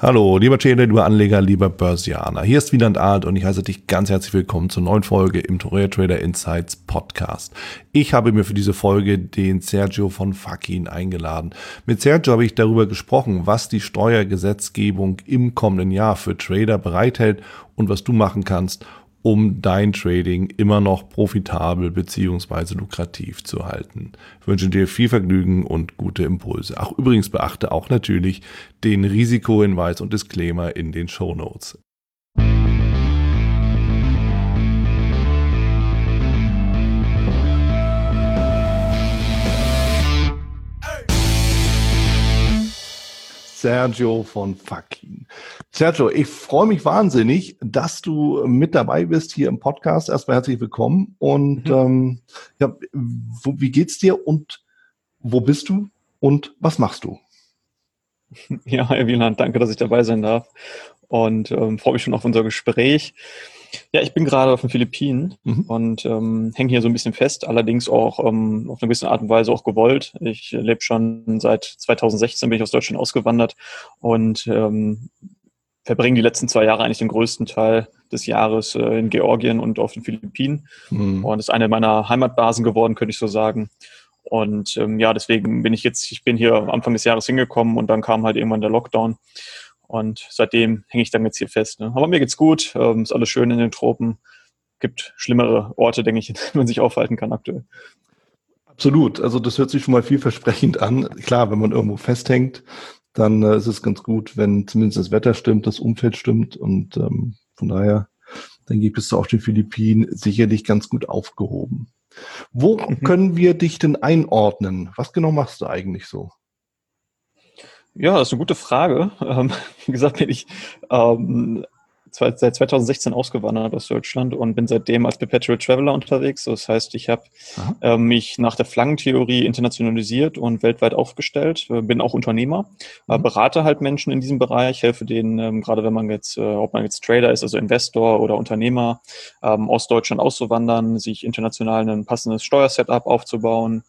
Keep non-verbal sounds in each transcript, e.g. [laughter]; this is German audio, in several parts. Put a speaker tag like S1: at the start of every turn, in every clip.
S1: Hallo, lieber Trader, lieber Anleger, lieber Börsianer. Hier ist Wieland Art und ich heiße dich ganz herzlich willkommen zur neuen Folge im Torea Trader Insights Podcast. Ich habe mir für diese Folge den Sergio von Fakin eingeladen. Mit Sergio habe ich darüber gesprochen, was die Steuergesetzgebung im kommenden Jahr für Trader bereithält und was du machen kannst, um dein Trading immer noch profitabel beziehungsweise lukrativ zu halten. Ich wünsche dir viel Vergnügen und gute Impulse. Ach, übrigens beachte auch natürlich den Risikohinweis und Disclaimer in den Show Notes. Sergio von Fakin. Sergio, ich freue mich wahnsinnig, dass du mit dabei bist hier im Podcast. Erstmal herzlich willkommen. Und mhm. ähm, ja, wo, wie geht's dir und wo bist du und was machst du? [laughs]
S2: Ja, Herr Wieland, danke, dass ich dabei sein darf und ähm, freue mich schon auf unser Gespräch. Ja, ich bin gerade auf den Philippinen mhm. und ähm, hänge hier so ein bisschen fest, allerdings auch ähm, auf eine gewisse Art und Weise auch gewollt. Ich lebe schon seit 2016, bin ich aus Deutschland ausgewandert und ähm, verbringe die letzten zwei Jahre eigentlich den größten Teil des Jahres äh, in Georgien und auf den Philippinen. Mhm. Und ist eine meiner Heimatbasen geworden, könnte ich so sagen. Und ähm, ja, deswegen bin ich jetzt, ich bin hier Anfang des Jahres hingekommen und dann kam halt irgendwann der Lockdown. Und seitdem hänge ich dann jetzt hier fest. Ne? Aber mir geht's gut, ähm, ist alles schön in den Tropen. Gibt schlimmere Orte, denke ich, [laughs] in denen man sich aufhalten kann aktuell.
S1: Absolut. Also das hört sich schon mal vielversprechend an. Klar, wenn man irgendwo festhängt, dann äh, ist es ganz gut, wenn zumindest das Wetter stimmt, das Umfeld stimmt. Und ähm, von daher, dann gibt es auf den Philippinen sicherlich ganz gut aufgehoben. Wo mhm. können wir dich denn einordnen? Was genau machst du eigentlich so?
S2: Ja, das ist eine gute Frage. [laughs] Ähm, wie gesagt, bin ich ähm, seit 2016 ausgewandert aus Deutschland und bin seitdem als Perpetual Traveler unterwegs. Das heißt, ich habe äh, mich nach der Flankentheorie internationalisiert und weltweit aufgestellt, äh, bin auch Unternehmer, äh, mhm. berate halt Menschen in diesem Bereich, helfe denen, ähm, gerade wenn man jetzt, äh, ob man jetzt Trader ist, also Investor oder Unternehmer, ähm, aus Deutschland auszuwandern, sich international ein passendes Steuersetup aufzubauen.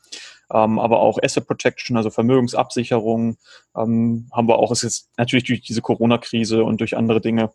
S2: Ähm, aber auch Asset Protection, also Vermögensabsicherung, ähm, haben wir auch. Ist natürlich durch diese Corona-Krise und durch andere Dinge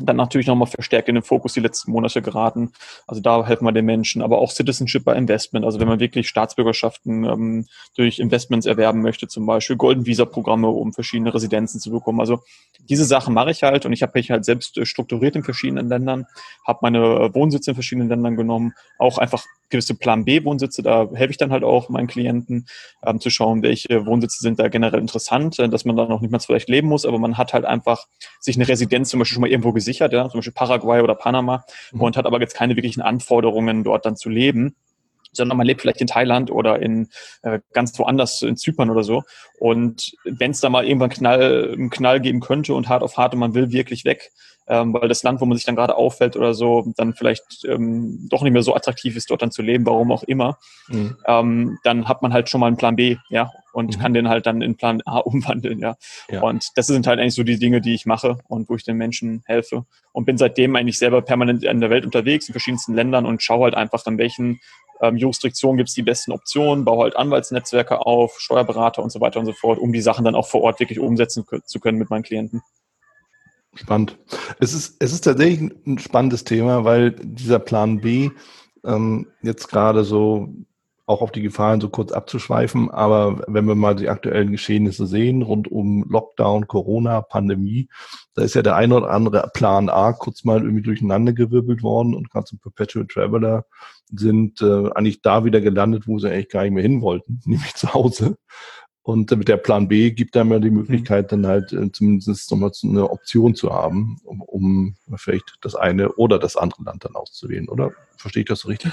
S2: dann natürlich nochmal verstärkt in den Fokus die letzten Monate geraten. Also da helfen wir den Menschen, aber auch Citizenship bei Investment. Also wenn man wirklich Staatsbürgerschaften ähm, durch Investments erwerben möchte, zum Beispiel Golden Visa Programme, um verschiedene Residenzen zu bekommen. Also diese Sachen mache ich halt und ich habe mich halt selbst äh, strukturiert in verschiedenen Ländern, habe meine äh, Wohnsitze in verschiedenen Ländern genommen, auch einfach gewisse Plan B Wohnsitze, da helfe ich dann halt auch meinen Klienten ähm, zu schauen, welche Wohnsitze sind da generell interessant, äh, dass man da noch nicht mal vielleicht leben muss, aber man hat halt einfach sich eine Residenz zum Beispiel schon mal irgendwo gesichert, ja, zum Beispiel Paraguay oder Panama mhm. und hat aber jetzt keine wirklichen Anforderungen, dort dann zu leben sondern man lebt vielleicht in Thailand oder in äh, ganz woanders, in Zypern oder so. Und wenn es da mal irgendwann Knall, einen Knall geben könnte und hart auf hart und man will wirklich weg, ähm, weil das Land, wo man sich dann gerade auffällt oder so, dann vielleicht ähm, doch nicht mehr so attraktiv ist, dort dann zu leben, warum auch immer, mhm. ähm, dann hat man halt schon mal einen Plan B, ja, und mhm. kann den halt dann in Plan A [laughs] umwandeln, ja? ja. Und das sind halt eigentlich so die Dinge, die ich mache und wo ich den Menschen helfe. Und bin seitdem eigentlich selber permanent in der Welt unterwegs, in verschiedensten Ländern und schaue halt einfach, an welchen ähm, Jurisdiktionen gibt es die besten Optionen, baue halt Anwaltsnetzwerke auf, Steuerberater und so weiter und so fort, um die Sachen dann auch vor Ort wirklich umsetzen zu können mit meinen Klienten.
S1: Spannend. Es ist, es ist tatsächlich ein spannendes Thema, weil dieser Plan B ähm, jetzt gerade so auch auf die Gefahren so kurz abzuschweifen, aber wenn wir mal die aktuellen Geschehnisse sehen rund um Lockdown, Corona, Pandemie, da ist ja der eine oder andere Plan A kurz mal irgendwie durcheinander gewirbelt worden und gerade zum Perpetual Traveler sind äh, eigentlich da wieder gelandet, wo sie eigentlich gar nicht mehr hin wollten, [laughs] nämlich zu Hause. Und mit der Plan B gibt einem ja die Möglichkeit, dann halt äh, zumindest nochmal eine Option zu haben, um, um vielleicht das eine oder das andere Land dann auszuwählen, oder? Verstehe ich das so richtig?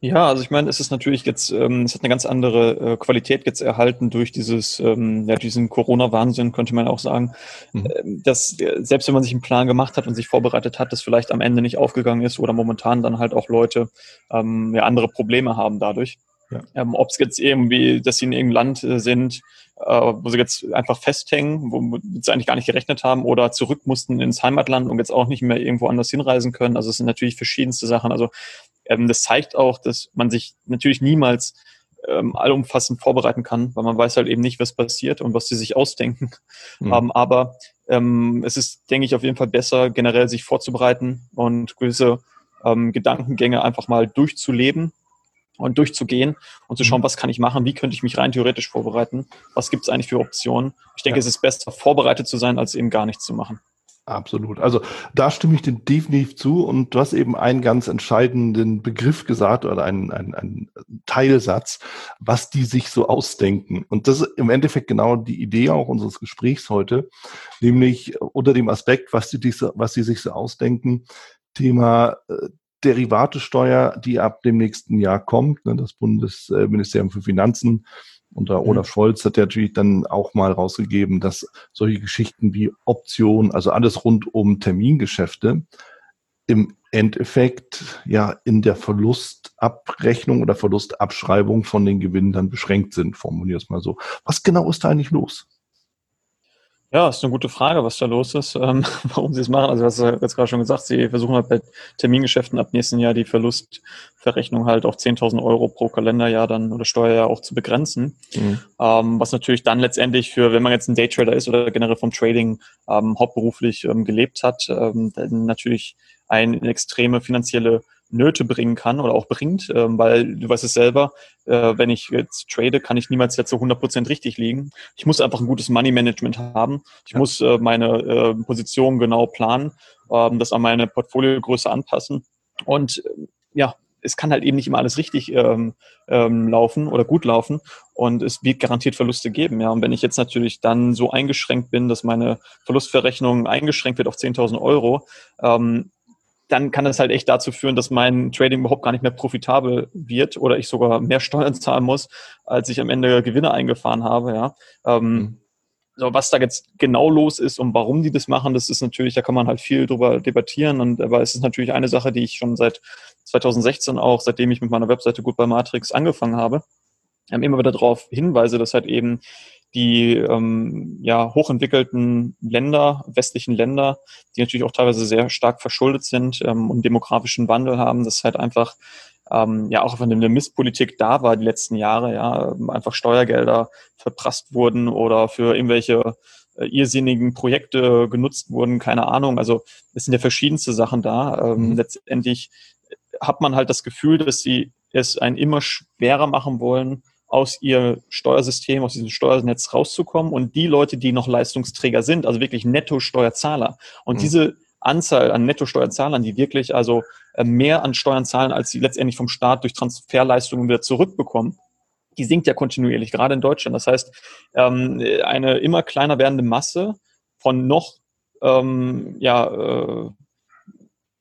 S2: Ja, also ich meine, es ist natürlich jetzt, ähm, es hat eine ganz andere äh, Qualität jetzt erhalten durch dieses, ähm, ja, diesen Corona-Wahnsinn, könnte man auch sagen, mhm. äh, dass äh, selbst wenn man sich einen Plan gemacht hat und sich vorbereitet hat, das vielleicht am Ende nicht aufgegangen ist oder momentan dann halt auch Leute ähm, ja andere Probleme haben dadurch. Ja. Ähm, Ob es jetzt irgendwie, dass sie in irgendeinem Land äh, sind, äh, wo sie jetzt einfach festhängen, wo sie eigentlich gar nicht gerechnet haben oder zurück mussten ins Heimatland und jetzt auch nicht mehr irgendwo anders hinreisen können. Also es sind natürlich verschiedenste Sachen. Also ähm, das zeigt auch, dass man sich natürlich niemals ähm, allumfassend vorbereiten kann, weil man weiß halt eben nicht, was passiert und was sie sich ausdenken. Mhm. Ähm, aber ähm, es ist, denke ich, auf jeden Fall besser, generell sich vorzubereiten und gewisse ähm, Gedankengänge einfach mal durchzuleben und durchzugehen und zu schauen, mhm. was kann ich machen, wie könnte ich mich rein theoretisch vorbereiten, was gibt es eigentlich für Optionen. Ich denke, ja. es ist besser, vorbereitet zu sein, als eben gar nichts zu machen.
S1: Absolut. Also da stimme ich dir definitiv zu und du hast eben einen ganz entscheidenden Begriff gesagt oder einen, einen, einen Teilsatz, was die sich so ausdenken. Und das ist im Endeffekt genau die Idee auch unseres Gesprächs heute, nämlich unter dem Aspekt, was die, was die sich so ausdenken, Thema äh, Derivatesteuer, die ab dem nächsten Jahr kommt. Ne, das Bundesministerium für Finanzen unter Olaf mhm. Scholz hat ja natürlich dann auch mal rausgegeben, dass solche Geschichten wie Optionen, also alles rund um Termingeschäfte, im Endeffekt ja in der Verlustabrechnung oder Verlustabschreibung von den Gewinnen dann beschränkt sind, formulier es mal so. Was genau ist da eigentlich los?
S2: Ja, ist eine gute Frage, was da los ist, ähm, [laughs] warum sie es machen. Also, du hast ja jetzt gerade schon gesagt, sie versuchen halt bei Termingeschäften ab nächsten Jahr die Verlustverrechnung halt auf 10.000 Euro pro Kalenderjahr dann oder Steuerjahr auch zu begrenzen. Mhm. Ähm, was natürlich dann letztendlich für, wenn man jetzt ein Daytrader ist oder generell vom Trading ähm, hauptberuflich ähm, gelebt hat, ähm, dann natürlich eine extreme finanzielle Nöte bringen kann oder auch bringt, ähm, weil du weißt es selber, äh, wenn ich jetzt trade, kann ich niemals jetzt so 100% richtig liegen. Ich muss einfach ein gutes Money Management haben. Ich ja. muss äh, meine äh, Position genau planen, ähm, das an meine Portfoliogröße anpassen und äh, ja, es kann halt eben nicht immer alles richtig ähm, ähm, laufen oder gut laufen und es wird garantiert Verluste geben. Ja, und wenn ich jetzt natürlich dann so eingeschränkt bin, dass meine Verlustverrechnung eingeschränkt wird auf 10.000 Euro, ähm, dann kann das halt echt dazu führen, dass mein Trading überhaupt gar nicht mehr profitabel wird oder ich sogar mehr Steuern [laughs] zahlen muss, als ich am Ende Gewinne eingefahren habe. Ja. Ähm, mhm. so, was da jetzt genau los ist und warum die das machen, das ist natürlich, da kann man halt viel drüber debattieren. Und aber es ist natürlich eine Sache, die ich schon seit 2016 auch, seitdem ich mit meiner Webseite Goodbye Matrix angefangen habe, immer wieder darauf hinweise, dass halt eben die ähm, ja, hochentwickelten Länder, westlichen Länder, die natürlich auch teilweise sehr stark verschuldet sind ähm, und demografischen Wandel haben, das halt einfach ähm, ja auch von der Misspolitik da war die letzten Jahre, ja, einfach Steuergelder verprasst wurden oder für irgendwelche äh, irrsinnigen Projekte genutzt wurden, keine Ahnung. Also es sind ja verschiedenste Sachen da. Ähm, mhm. Letztendlich hat man halt das Gefühl, dass sie es einen immer schwerer machen wollen, aus ihr Steuersystem, aus diesem Steuernetz rauszukommen und die Leute, die noch Leistungsträger sind, also wirklich Netto-Steuerzahler und mhm. diese Anzahl an Netto-Steuerzahlern, die wirklich also äh, mehr an Steuern zahlen, als sie letztendlich vom Staat durch Transferleistungen wieder zurückbekommen, die sinkt ja kontinuierlich, gerade in Deutschland. Das heißt, ähm, eine immer kleiner werdende Masse von noch ähm, ja, äh,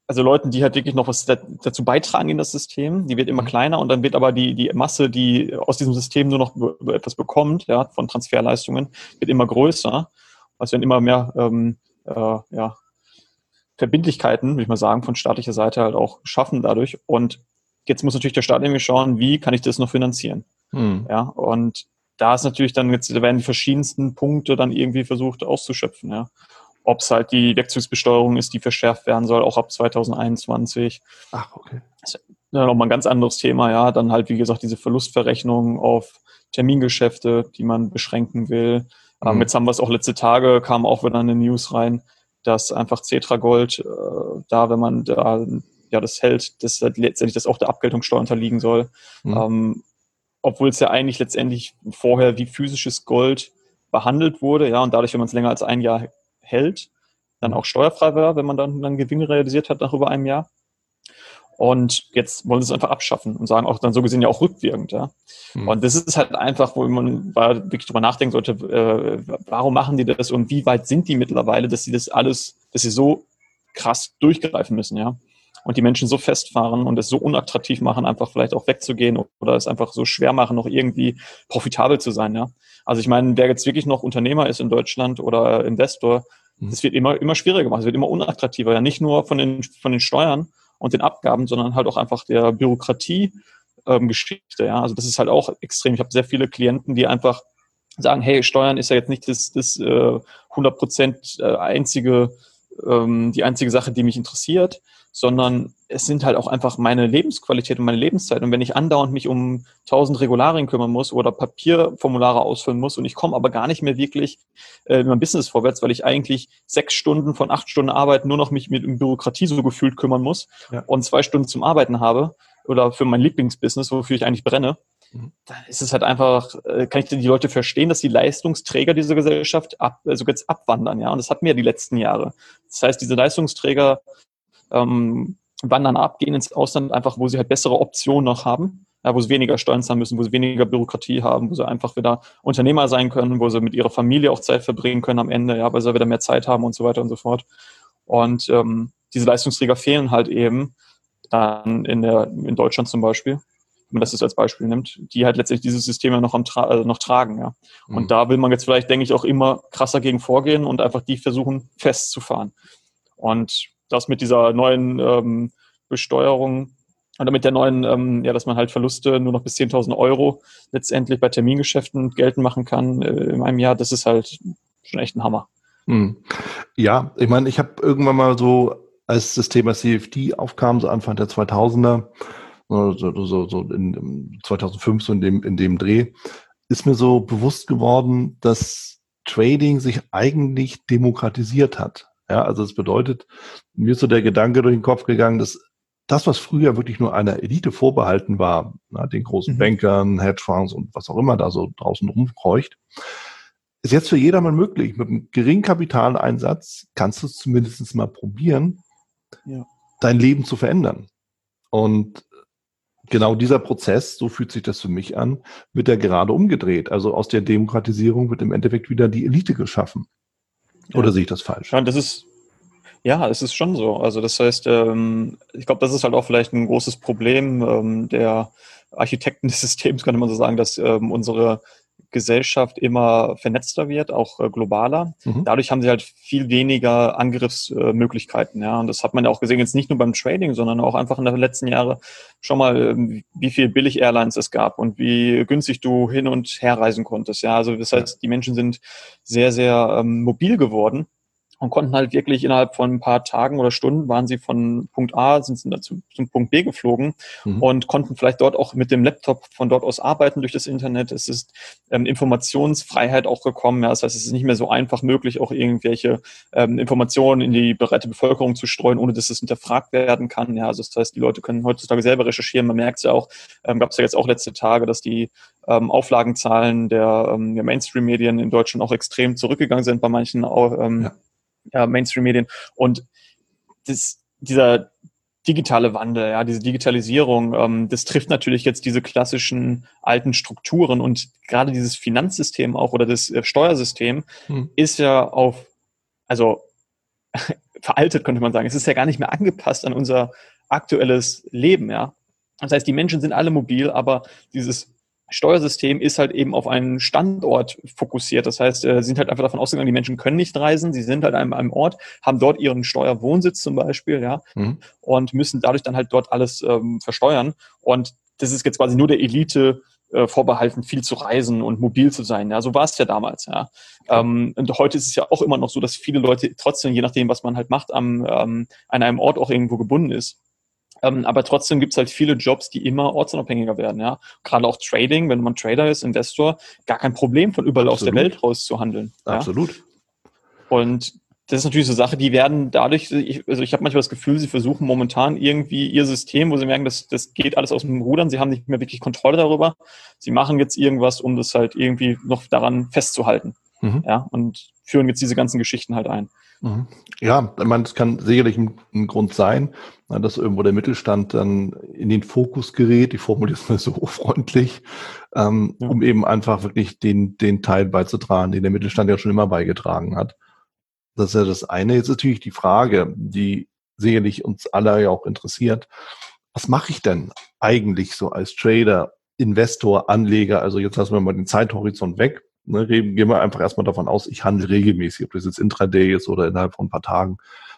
S2: also Leuten, die halt wirklich noch was dazu beitragen in das System, die wird immer mhm. kleiner und dann wird aber die, die Masse, die aus diesem System nur noch etwas bekommt, ja, von Transferleistungen, wird immer größer. Also werden immer mehr ähm, äh, ja, Verbindlichkeiten, würde ich mal sagen, von staatlicher Seite halt auch schaffen dadurch. Und jetzt muss natürlich der Staat irgendwie schauen, wie kann ich das noch finanzieren? Hm. Ja, und da ist natürlich dann jetzt, da werden die verschiedensten Punkte dann irgendwie versucht auszuschöpfen, ja ob es halt die Wegzugsbesteuerung ist, die verschärft werden soll, auch ab 2021. Ach, okay. Das ist ja nochmal ein ganz anderes Thema, ja. Dann halt, wie gesagt, diese Verlustverrechnung auf Termingeschäfte, die man beschränken will. Ähm, mhm. jetzt haben wir es auch letzte Tage, kam auch wieder eine News rein, dass einfach Cetra Gold äh, da, wenn man da ja das hält, dass halt letztendlich das auch der Abgeltungssteuer unterliegen soll. Mhm. Ähm, obwohl es ja eigentlich letztendlich vorher wie physisches Gold behandelt wurde, ja, und dadurch, wenn man es länger als ein Jahr hält, dann auch steuerfrei war, wenn man dann, dann Gewinne realisiert hat nach über einem Jahr. Und jetzt wollen sie es einfach abschaffen und sagen auch dann so gesehen ja auch rückwirkend, ja. Mhm. Und das ist halt einfach, wo man wirklich drüber nachdenken sollte, äh, warum machen die das und wie weit sind die mittlerweile, dass sie das alles, dass sie so krass durchgreifen müssen, ja. Und die Menschen so festfahren und es so unattraktiv machen, einfach vielleicht auch wegzugehen oder es einfach so schwer machen, noch irgendwie profitabel zu sein, ja. Also ich meine, wer jetzt wirklich noch Unternehmer ist in Deutschland oder Investor, Mhm. Es wird immer, immer schwieriger gemacht, es wird immer unattraktiver. Ja, nicht nur von den, von den Steuern und den Abgaben, sondern halt auch einfach der Bürokratie ähm, Geschichte. Ja, also das ist halt auch extrem. Ich habe sehr viele Klienten, die einfach sagen, hey, Steuern ist ja jetzt nicht das, das äh, 100 Prozent äh, einzige ähm, die einzige Sache, die mich interessiert, sondern es sind halt auch einfach meine Lebensqualität und meine Lebenszeit. Und wenn ich andauernd mich um tausend Regularien kümmern muss oder Papierformulare ausfüllen muss und ich komme aber gar nicht mehr wirklich äh, in meinem Business vorwärts, weil ich eigentlich sechs Stunden von acht Stunden Arbeit nur noch mich mit Bürokratie so gefühlt kümmern muss ja. und zwei Stunden zum Arbeiten habe oder für mein Lieblingsbusiness, wofür ich eigentlich brenne, mhm. da ist es halt einfach, äh, kann ich die Leute verstehen, dass die Leistungsträger dieser Gesellschaft ab, also jetzt abwandern, ja. Und das hatten wir ja die letzten Jahre. Das heißt, diese Leistungsträger ähm, wandern ab, gehen ins Ausland, einfach wo sie halt bessere Optionen noch haben, ja, wo sie weniger Steuern zahlen müssen, wo sie weniger Bürokratie haben, wo sie einfach wieder Unternehmer sein können, wo sie mit ihrer Familie auch Zeit verbringen können am Ende, ja, weil sie wieder mehr Zeit haben und so weiter und so fort. Und ähm, diese Leistungsträger fehlen halt eben dann in, der, in Deutschland zum Beispiel, wenn man das jetzt als Beispiel nimmt, die halt letztendlich dieses System ja noch, am tra also noch tragen. Ja. Und mhm. da will man jetzt vielleicht, denke ich, auch immer krasser gegen vorgehen und einfach die versuchen festzufahren. Und das mit dieser neuen ähm, Besteuerung oder mit der neuen, ähm, ja, dass man halt Verluste nur noch bis 10.000 Euro letztendlich bei Termingeschäften geltend machen kann äh, in einem Jahr, das ist halt schon echt ein Hammer.
S1: Hm. Ja, ich meine, ich habe irgendwann mal so, als das Thema CFD aufkam, so Anfang der 2000er, so, so, so in 2005, so in dem, in dem Dreh, ist mir so bewusst geworden, dass Trading sich eigentlich demokratisiert hat. Ja, also es bedeutet, mir ist so der Gedanke durch den Kopf gegangen, dass das, was früher wirklich nur einer Elite vorbehalten war, na, den großen mhm. Bankern, Hedgefonds und was auch immer da so draußen rumkreucht, ist jetzt für jedermann möglich. Mit einem geringen Kapitaleinsatz kannst du es zumindest mal probieren, ja. dein Leben zu verändern. Und genau dieser Prozess, so fühlt sich das für mich an, wird ja gerade umgedreht. Also aus der Demokratisierung wird im Endeffekt wieder die Elite geschaffen. Oder ja. sehe ich das falsch?
S2: Ja, das ist, ja, es ist schon so. Also das heißt, ähm, ich glaube, das ist halt auch vielleicht ein großes Problem ähm, der Architekten des [laughs] Systems, könnte man so sagen, dass ähm, unsere Gesellschaft immer vernetzter wird, auch äh, globaler. Mhm. Dadurch haben sie halt viel weniger Angriffsmöglichkeiten. ja, und das hat man ja auch gesehen, jetzt nicht nur beim Trading, sondern auch einfach in den letzten Jahren schon mal, ähm, wie viel Billig-Airlines es gab und wie günstig du hin und her reisen konntest. Ja, also das heißt, die Menschen sind sehr, sehr ähm, mobil geworden und konnten halt wirklich innerhalb von ein paar Tagen oder Stunden waren sie von Punkt A, sind sie dazu zum Punkt B geflogen mhm. und konnten vielleicht dort auch mit dem Laptop von dort aus arbeiten durch das Internet. Es ist ähm, Informationsfreiheit auch gekommen. Ja, das heißt, es ist nicht mehr so einfach möglich, auch irgendwelche ähm, Informationen in die breite Bevölkerung zu streuen, ohne dass es hinterfragt werden kann. Ja, also das heißt, die Leute können heutzutage selber recherchieren. Man merkt es ja auch, ähm, gab es ja jetzt auch letzte Tage, dass die ähm, Auflagenzahlen der, ähm, der Mainstream-Medien in Deutschland auch extrem zurückgegangen sind bei manchen ähm, ja ja, Mainstream-Medien. Und das, dieser digitale Wandel, ja, diese Digitalisierung, ähm, das trifft natürlich jetzt diese klassischen alten Strukturen und gerade dieses Finanzsystem auch oder das äh, Steuersystem hm. ist ja auf, also [laughs] veraltet könnte man sagen. Es ist ja gar nicht mehr angepasst an unser aktuelles Leben, ja. Das heißt, die Menschen sind alle mobil, aber dieses Steuersystem ist halt eben auf einen Standort fokussiert. Das heißt, äh, sie sind halt einfach davon ausgegangen, die Menschen können nicht reisen, sie sind halt an einem Ort, haben dort ihren Steuerwohnsitz zum Beispiel, ja, mhm. und müssen dadurch dann halt dort alles ähm, versteuern. Und das ist jetzt quasi nur der Elite äh, vorbehalten, viel zu reisen und mobil zu sein. Ja, so war es ja damals. Ja. Ähm, und heute ist es ja auch immer noch so, dass viele Leute trotzdem, je nachdem, was man halt macht, am, ähm, an einem Ort auch irgendwo gebunden ist. Ähm, aber trotzdem gibt es halt viele Jobs, die immer ortsunabhängiger werden. Ja? Gerade auch Trading, wenn man Trader ist, Investor, gar kein Problem, von überall Absolut. aus der Welt raus zu handeln.
S1: Absolut. Ja?
S2: Und das ist natürlich so Sache, die werden dadurch, ich, also ich habe manchmal das Gefühl, sie versuchen momentan irgendwie ihr System, wo sie merken, das, das geht alles aus dem Rudern, sie haben nicht mehr wirklich Kontrolle darüber. Sie machen jetzt irgendwas, um das halt irgendwie noch daran festzuhalten. Mhm. Ja, und führen jetzt diese ganzen Geschichten halt ein.
S1: Mhm. Ja, ich meine, das kann sicherlich ein, ein, Grund sein, dass irgendwo der Mittelstand dann in den Fokus gerät, ich formuliere es mal so [laughs] freundlich, ähm, ja. um eben einfach wirklich den, den Teil beizutragen, den der Mittelstand ja schon immer beigetragen hat. Das ist ja das eine. Jetzt ist natürlich die Frage, die sicherlich uns alle ja auch interessiert. Was mache ich denn eigentlich so als Trader, Investor, Anleger? Also jetzt lassen wir mal den Zeithorizont weg Ne, gehen wir einfach erstmal davon aus, ich handle regelmäßig, ob das jetzt Intraday ist oder innerhalb von ein paar Tagen.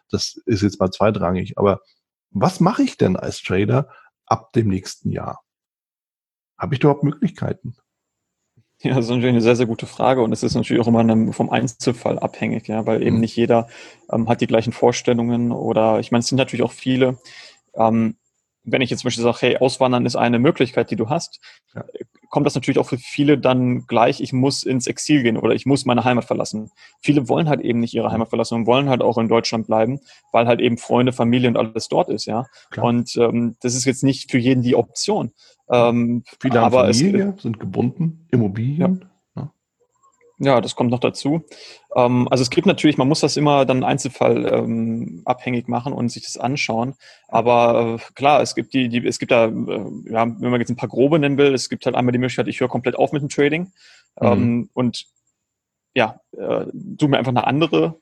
S1: Das ist jetzt mal zweitrangig. Aber was mache ich denn als Trader ab dem nächsten Jahr? Habe ich überhaupt Möglichkeiten?
S2: Ja, das ist natürlich eine sehr, sehr gute Frage und es ist natürlich auch immer vom Einzelfall abhängig, ja, weil eben mhm. nicht jeder ähm, hat die gleichen Vorstellungen oder ich meine, es sind natürlich auch viele, ähm, wenn ich jetzt zum Beispiel sage, hey, Auswandern ist eine Möglichkeit, die du hast, ja. Kommt das natürlich auch für viele dann gleich, ich muss ins Exil gehen oder ich muss meine Heimat verlassen. Viele wollen halt eben nicht ihre. Heimat verlassen und wollen halt auch in Deutschland bleiben, weil halt eben Freunde, Familie und alles dort ist, ja. Klar. Und ähm, das ist jetzt nicht für jeden die Option.
S1: Ähm, Viele haben aber Familie, es, sind gebunden, Immobilien.
S2: Ja. Ja. das kommt noch dazu. Ähm, also es gibt natürlich, man muss das immer dann Einzelfall ähm, abhängig machen und sich das anschauen. Aber äh, klar, es gibt die, die es gibt da, äh, ja, wenn man jetzt ein paar grobe nennen will, es gibt halt einmal die Möglichkeit, ich höre komplett auf mit dem Trading mhm. Ähm, und ja, äh, suche mir einfach eine andere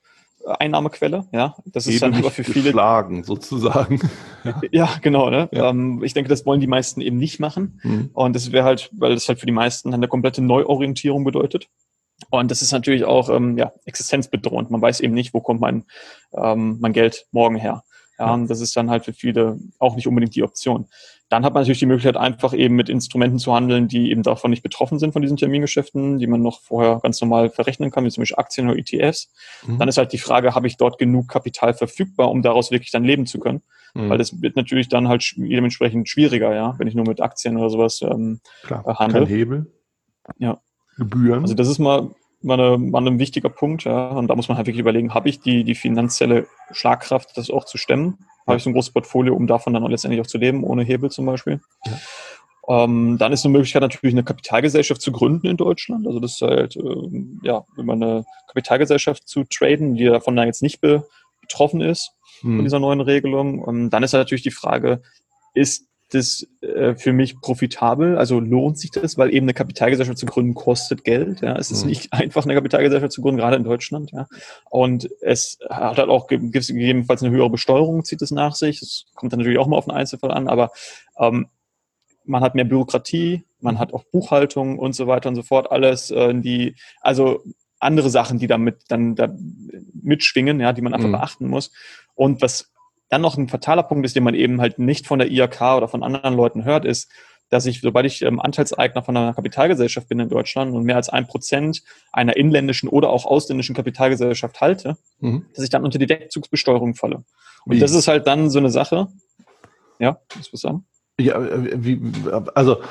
S2: Einnahmequelle. Ja,
S1: das ist Eben dann aber für viele
S2: geschlagen sozusagen. ja. [laughs] ja, genau. Ne? Ja. Ähm, ich denke, das wollen die meisten eben nicht machen. Mhm. Und das wäre halt, weil das halt für die meisten eine komplette Neuorientierung bedeutet. Und das ist natürlich auch ähm, ja, existenzbedrohend. Man weiß eben nicht, wo kommt mein, ähm, mein Geld morgen her. Ja, das ist dann halt für viele auch nicht unbedingt die Option. Dann hat man natürlich die Möglichkeit, einfach eben mit Instrumenten zu handeln, die eben davon nicht betroffen sind von diesen Termingeschäften, die man noch vorher ganz normal verrechnen kann, wie zum Beispiel Aktien oder ETFs. Mhm. Dann ist halt die Frage, habe ich dort genug Kapital verfügbar, um daraus wirklich dann leben zu können? Mhm. Weil das wird natürlich dann halt dementsprechend schwieriger, ja, wenn ich nur mit Aktien oder sowas ähm,
S1: Klar, äh, handle. Kein Hebel.
S2: Ja. Gebühren. Also das ist mal mal, eine, mal ein wichtiger Punkt, ja. Und da muss man halt wirklich überlegen, habe ich die, die finanzielle Schlagkraft, das auch zu stemmen? Habe ich so ein großes Portfolio, um davon dann auch letztendlich auch zu leben, ohne Hebel zum Beispiel? Ja. Ähm, dann ist eine Möglichkeit natürlich eine Kapitalgesellschaft zu gründen in Deutschland. Also das ist halt, ähm, ja, über eine Kapitalgesellschaft zu traden, die davon dann jetzt nicht betroffen ist hm. von dieser neuen Regelung. Und dann ist halt natürlich die Frage, ist das äh, für mich profitabel? Also lohnt sich das, weil eben eine Kapitalgesellschaft zu gründen kostet Geld. Ja, es ist mhm. nicht [laughs] einfach eine Kapitalgesellschaft zu gründen, gerade in Deutschland. Ja, und es hat halt auch gegebenenfalls eine höhere Besteuerung zieht es nach sich. Das kommt dann natürlich auch mal auf den Einzelfall an, aber ähm, man hat mehr Bürokratie, man hat auch Buchhaltung und so weiter und so fort. Alles, äh, die also andere Sachen, die damit dann da mitschwingen, ja, die man einfach mhm. beachten muss. Und was dann noch ein fataler Punkt ist, den man eben halt nicht von der IAK oder von anderen Leuten hört, ist, dass ich, sobald ich ähm, Anteilseigner von einer Kapitalgesellschaft bin in Deutschland und mehr als ein Prozent einer inländischen oder auch ausländischen Kapitalgesellschaft halte, mhm. dass ich dann unter die Wegzugsbesteuerung falle. Und wie? das ist halt dann so eine Sache. Ja, was du sagen?
S1: Ja, äh, wie, also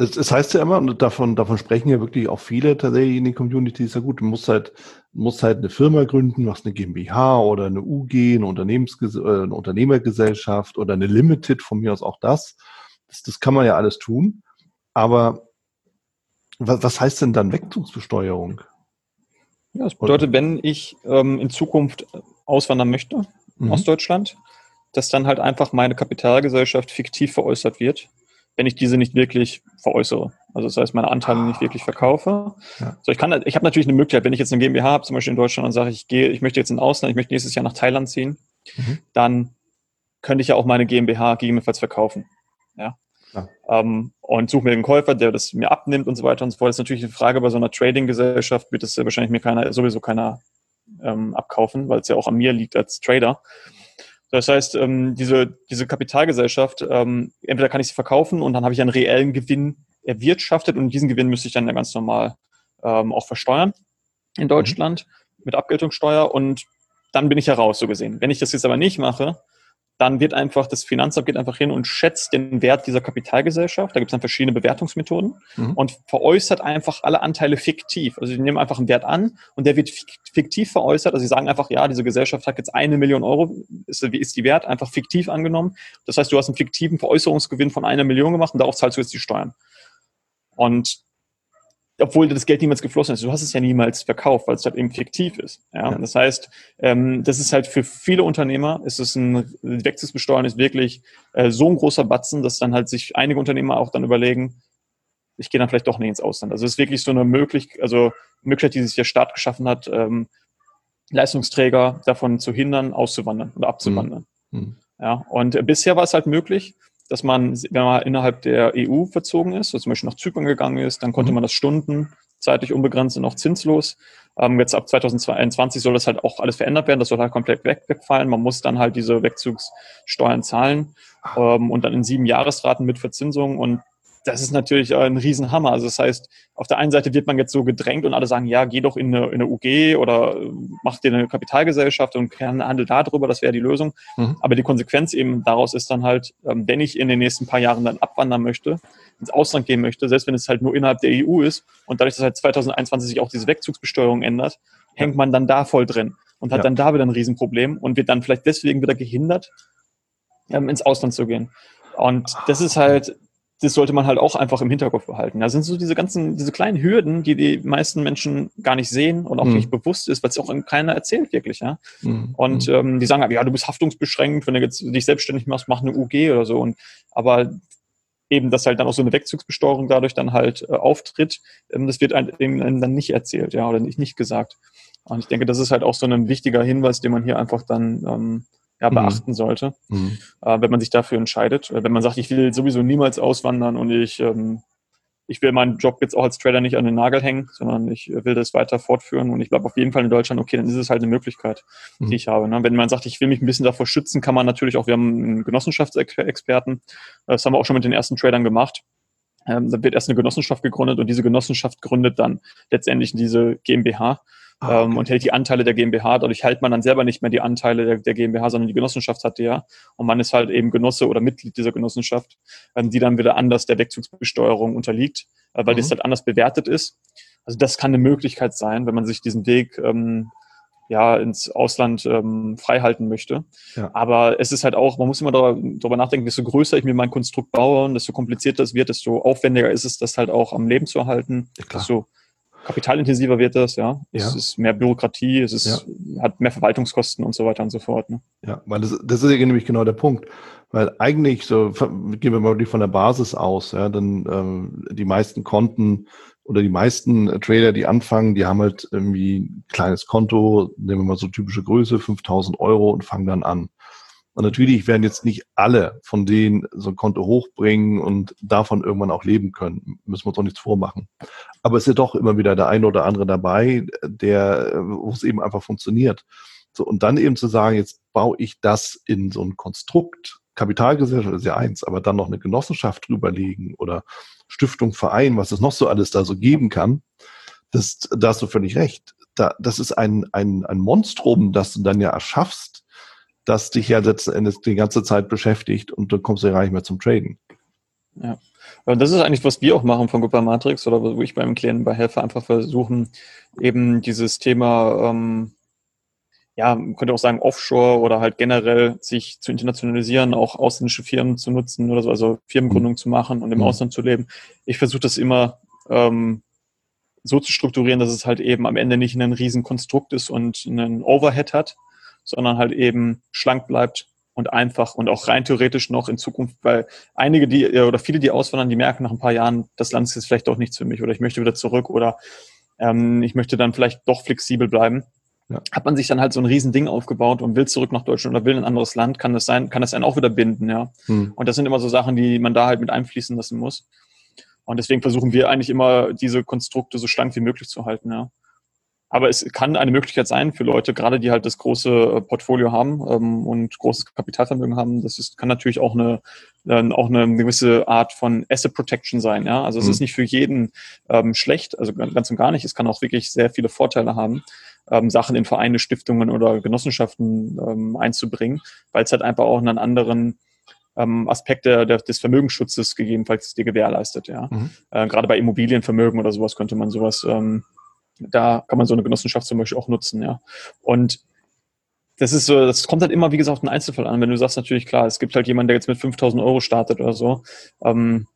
S1: es, es heißt ja immer, und davon, davon sprechen ja wirklich auch viele tatsächlich in den Communities, ja gut, du musst halt, musst halt eine Firma gründen, machst eine GmbH oder eine UG, eine, Unternehmensges äh, eine Unternehmergesellschaft oder eine Limited, von mir aus auch das. Das, das kann man ja alles tun. Aber was, was heißt denn dann Wegzugsbesteuerung?
S2: Ja, das bedeutet, wenn ich ähm, in Zukunft auswandern möchte mhm. aus Deutschland, dass dann halt einfach meine Kapitalgesellschaft fiktiv veräußert wird wenn ich diese nicht wirklich veräußere. Also das heißt, meine Anteile nicht wirklich verkaufe. Ja. So, ich kann, ich habe natürlich eine Möglichkeit, wenn ich jetzt eine GmbH habe, zum Beispiel in Deutschland und sage, ich gehe, ich möchte jetzt in Ausland, ich möchte nächstes Jahr nach Thailand ziehen, mhm. dann könnte ich ja auch meine GmbH gegebenenfalls verkaufen. Ja. ja. Ähm, und suche mir einen Käufer, der das mir abnimmt und so weiter und so fort. Das ist natürlich eine Frage bei so einer Trading-Gesellschaft, wird es ja wahrscheinlich mir keiner, sowieso keiner ähm, abkaufen, weil es ja auch an mir liegt als Trader. Das heißt, ähm, diese, diese Kapitalgesellschaft, ähm, entweder kann ich sie verkaufen und dann habe ich einen reellen Gewinn erwirtschaftet und diesen Gewinn müsste ich dann ganz normal ähm, auch versteuern in Deutschland mhm. mit Abgeltungssteuer und dann bin ich heraus, so gesehen. Wenn ich das jetzt aber nicht mache, dann wird einfach, das Finanzamt geht einfach hin und schätzt den Wert dieser Kapitalgesellschaft. Da gibt es dann verschiedene Bewertungsmethoden mhm. und veräußert einfach alle Anteile fiktiv. Also sie nehmen einfach einen Wert an und der wird fiktiv veräußert. Also sie sagen einfach, ja, diese Gesellschaft hat jetzt eine Million Euro, ist, ist die Wert, einfach fiktiv angenommen. Das heißt, du hast einen fiktiven Veräußerungsgewinn von einer Million gemacht und darauf zahlst du jetzt die Steuern. Und obwohl das Geld niemals geflossen ist. Du hast es ja niemals verkauft, weil es halt eben fiktiv ist. Ja? ja. Das heißt, ähm, das ist halt für viele Unternehmer, ist es ein Wechselbesteuern ist wirklich äh, so ein großer Batzen, dass dann halt sich einige Unternehmer auch dann überlegen, ich gehe dann vielleicht doch nicht ins Ausland. Also es ist wirklich so eine Möglichkeit, also Möglichkeit, die sich der Staat geschaffen hat, ähm, Leistungsträger davon zu hindern, auszuwandern oder abzuwandern. Mhm. Ja, und bisher war es halt möglich, dass man, wenn man innerhalb der EU verzogen ist, also zum Beispiel nach Zypern gegangen ist, dann konnte mhm. man das Stunden zeitlich unbegrenzt und auch zinslos. Ähm, jetzt ab 2022 soll das halt auch alles verändert werden. Das soll halt komplett weg, wegfallen. Man muss dann halt diese Wegzugssteuern zahlen ähm, und dann in sieben Jahresraten mit Verzinsung. Und das ist natürlich ein Riesenhammer. Also das heißt, auf der einen Seite wird man jetzt so gedrängt und alle sagen, ja, geh doch in eine, in eine UG oder mach dir eine Kapitalgesellschaft und handel darüber, das wäre die Lösung. Mhm. Aber die Konsequenz eben daraus ist dann halt, ähm, wenn ich in den nächsten paar Jahren dann abwandern möchte, ins Ausland gehen möchte, selbst wenn es halt nur innerhalb der EU ist und dadurch, dass halt 2021 sich auch diese Wegzugsbesteuerung ändert, hängt man dann da voll drin und hat ja. dann da wieder ein Riesenproblem und wird dann vielleicht deswegen wieder gehindert, ähm, ins Ausland zu gehen. Und das ist halt, das sollte man halt auch einfach im Hinterkopf behalten. Da sind so diese ganzen, diese kleinen Hürden, die die meisten Menschen gar nicht sehen und auch mhm. nicht bewusst ist, weil es auch keiner erzählt wirklich, ja. Mhm. Und mhm. ähm, die sagen, ja, du bist haftungsbeschränkt, wenn du jetzt dich selbstständig machst, mach eine UG oder so. Und aber eben, dass halt dann auch so eine Wegzugsbesteuerung dadurch dann halt äh, auftritt, ähm, das wird einem dann nicht erzählt, ja, oder nicht, nicht gesagt. Und ich denke, das ist halt auch so ein wichtiger Hinweis, den man hier einfach dann ähm, ja, mhm. beachten mhm. sollte, mhm. Äh, wenn man sich dafür entscheidet. Wenn man sagt, ich will sowieso niemals auswandern und ich, ähm, ich will meinen Job jetzt auch als Trader nicht an den Nagel hängen, sondern ich will das weiter fortführen und ich bleibe auf jeden Fall in Deutschland, okay, dann ist es halt eine Möglichkeit, mhm. die ich habe. Ne? Wenn man sagt, ich will mich ein bisschen davor schützen, kann man natürlich auch, wir haben einen Genossenschaftsexperten, das haben wir auch schon mit den ersten Tradern gemacht. Ähm, da wird erst eine Genossenschaft gegründet und diese Genossenschaft gründet dann letztendlich diese GmbH ah, ähm, okay. und hält die Anteile der GmbH. Dadurch hält man dann selber nicht mehr die Anteile der, der, GmbH, sondern die Genossenschaft hat die ja. Und man ist halt eben Genosse oder Mitglied dieser Genossenschaft, ähm, die dann wieder anders der Wegzugsbesteuerung unterliegt, äh, weil mhm. das halt anders bewertet ist. Also das kann eine Möglichkeit sein, wenn man sich diesen Weg ähm, ja ins Ausland ähm, freihalten möchte. Ja. Aber es ist halt auch, man muss immer darüber nachdenken, desto größer ich mir mein Konstrukt baue, desto komplizierter es wird, desto aufwendiger ist es, das halt auch am Leben zu erhalten, ja, desto kapitalintensiver wird das, ja. Es ja. ist mehr Bürokratie, es ist, ja. hat mehr Verwaltungskosten und so weiter und so fort. Ne?
S1: Ja, weil das, das ist ja nämlich genau der Punkt. Weil eigentlich, so gehen wir mal von der Basis aus, ja, dann ähm, die meisten Konten oder die meisten Trader, die anfangen, die haben halt irgendwie ein kleines Konto, nehmen wir mal so typische Größe, 5000 Euro und fangen dann an. Und natürlich werden jetzt nicht alle von denen so ein Konto hochbringen und davon irgendwann auch leben können. Müssen wir uns auch nichts vormachen. Aber es ist ja doch immer wieder der eine oder andere dabei, der, wo es eben einfach funktioniert. So, und dann eben zu sagen, jetzt baue ich das in so ein Konstrukt, Kapitalgesellschaft ist ja eins, aber dann noch eine Genossenschaft drüberlegen oder Stiftung, Verein, was es noch so alles da so geben kann, das, da hast du völlig recht. Da, das ist ein, ein, ein Monstrum, das du dann ja erschaffst, das dich ja letzten Endes die ganze Zeit beschäftigt und du kommst ja gar nicht mehr zum Traden.
S2: Ja. Und das ist eigentlich, was wir auch machen von Gruppe Matrix oder wo ich beim Klienten bei helfe, einfach versuchen, eben dieses Thema, ähm, ja, man könnte auch sagen, Offshore oder halt generell sich zu internationalisieren, auch ausländische Firmen zu nutzen oder so, also Firmengründung mhm. zu machen und im mhm. Ausland zu leben. Ich versuche das immer ähm, so zu strukturieren, dass es halt eben am Ende nicht ein Riesenkonstrukt ist und einen Overhead hat, sondern halt eben schlank bleibt und einfach und auch rein theoretisch noch in Zukunft, weil einige, die oder viele, die auswandern, die merken nach ein paar Jahren, das Land ist jetzt vielleicht doch nichts für mich oder ich möchte wieder zurück oder ähm, ich möchte dann vielleicht doch flexibel bleiben. Ja. Hat man sich dann halt so ein Riesending aufgebaut und will zurück nach Deutschland oder will in ein anderes Land, kann das sein, kann das einen auch wieder binden, ja. Hm. Und das sind immer so Sachen, die man da halt mit einfließen lassen muss. Und deswegen versuchen wir eigentlich immer, diese Konstrukte so schlank wie möglich zu halten, ja. Aber es kann eine Möglichkeit sein für Leute, gerade die halt das große äh, Portfolio haben ähm, und großes Kapitalvermögen haben. Das ist, kann natürlich auch eine, äh, auch eine gewisse Art von Asset Protection sein. Ja? Also es mhm. ist nicht für jeden ähm, schlecht, also ganz und gar nicht. Es kann auch wirklich sehr viele Vorteile haben, ähm, Sachen in Vereine, Stiftungen oder Genossenschaften ähm, einzubringen, weil es halt einfach auch einen anderen ähm, Aspekt der, der, des Vermögensschutzes gegebenenfalls dir gewährleistet. Ja? Mhm. Äh, gerade bei Immobilienvermögen oder sowas könnte man sowas ähm, da kann man so eine Genossenschaft zum Beispiel auch nutzen, ja. Und das ist so, das kommt halt immer, wie gesagt, auf den Einzelfall an. Wenn du sagst, natürlich klar, es gibt halt jemanden, der jetzt mit 5000 Euro startet oder so, ähm,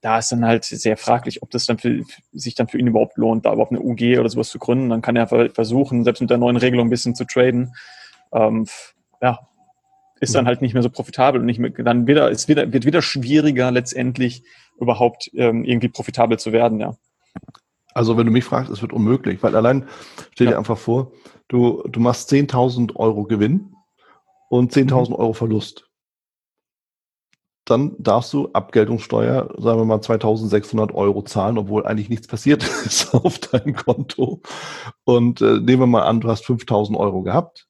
S2: da ist dann halt sehr fraglich, ob das dann für, sich dann für ihn überhaupt lohnt, da überhaupt eine UG oder sowas zu gründen. Dann kann er versuchen, selbst mit der neuen Regelung ein bisschen zu traden. Ähm, ja, ist dann halt nicht mehr so profitabel und nicht mehr, dann wieder, es wieder, wird wieder schwieriger letztendlich überhaupt ähm, irgendwie profitabel zu werden, ja.
S1: Also wenn du mich fragst, es wird unmöglich, weil allein stell dir ja. einfach vor, du, du machst 10.000 Euro Gewinn und 10.000 mhm. Euro Verlust. Dann darfst du Abgeltungssteuer, sagen wir mal 2.600 Euro zahlen, obwohl eigentlich nichts passiert [laughs] ist auf deinem Konto. Und äh, nehmen wir mal an, du hast 5.000 Euro gehabt,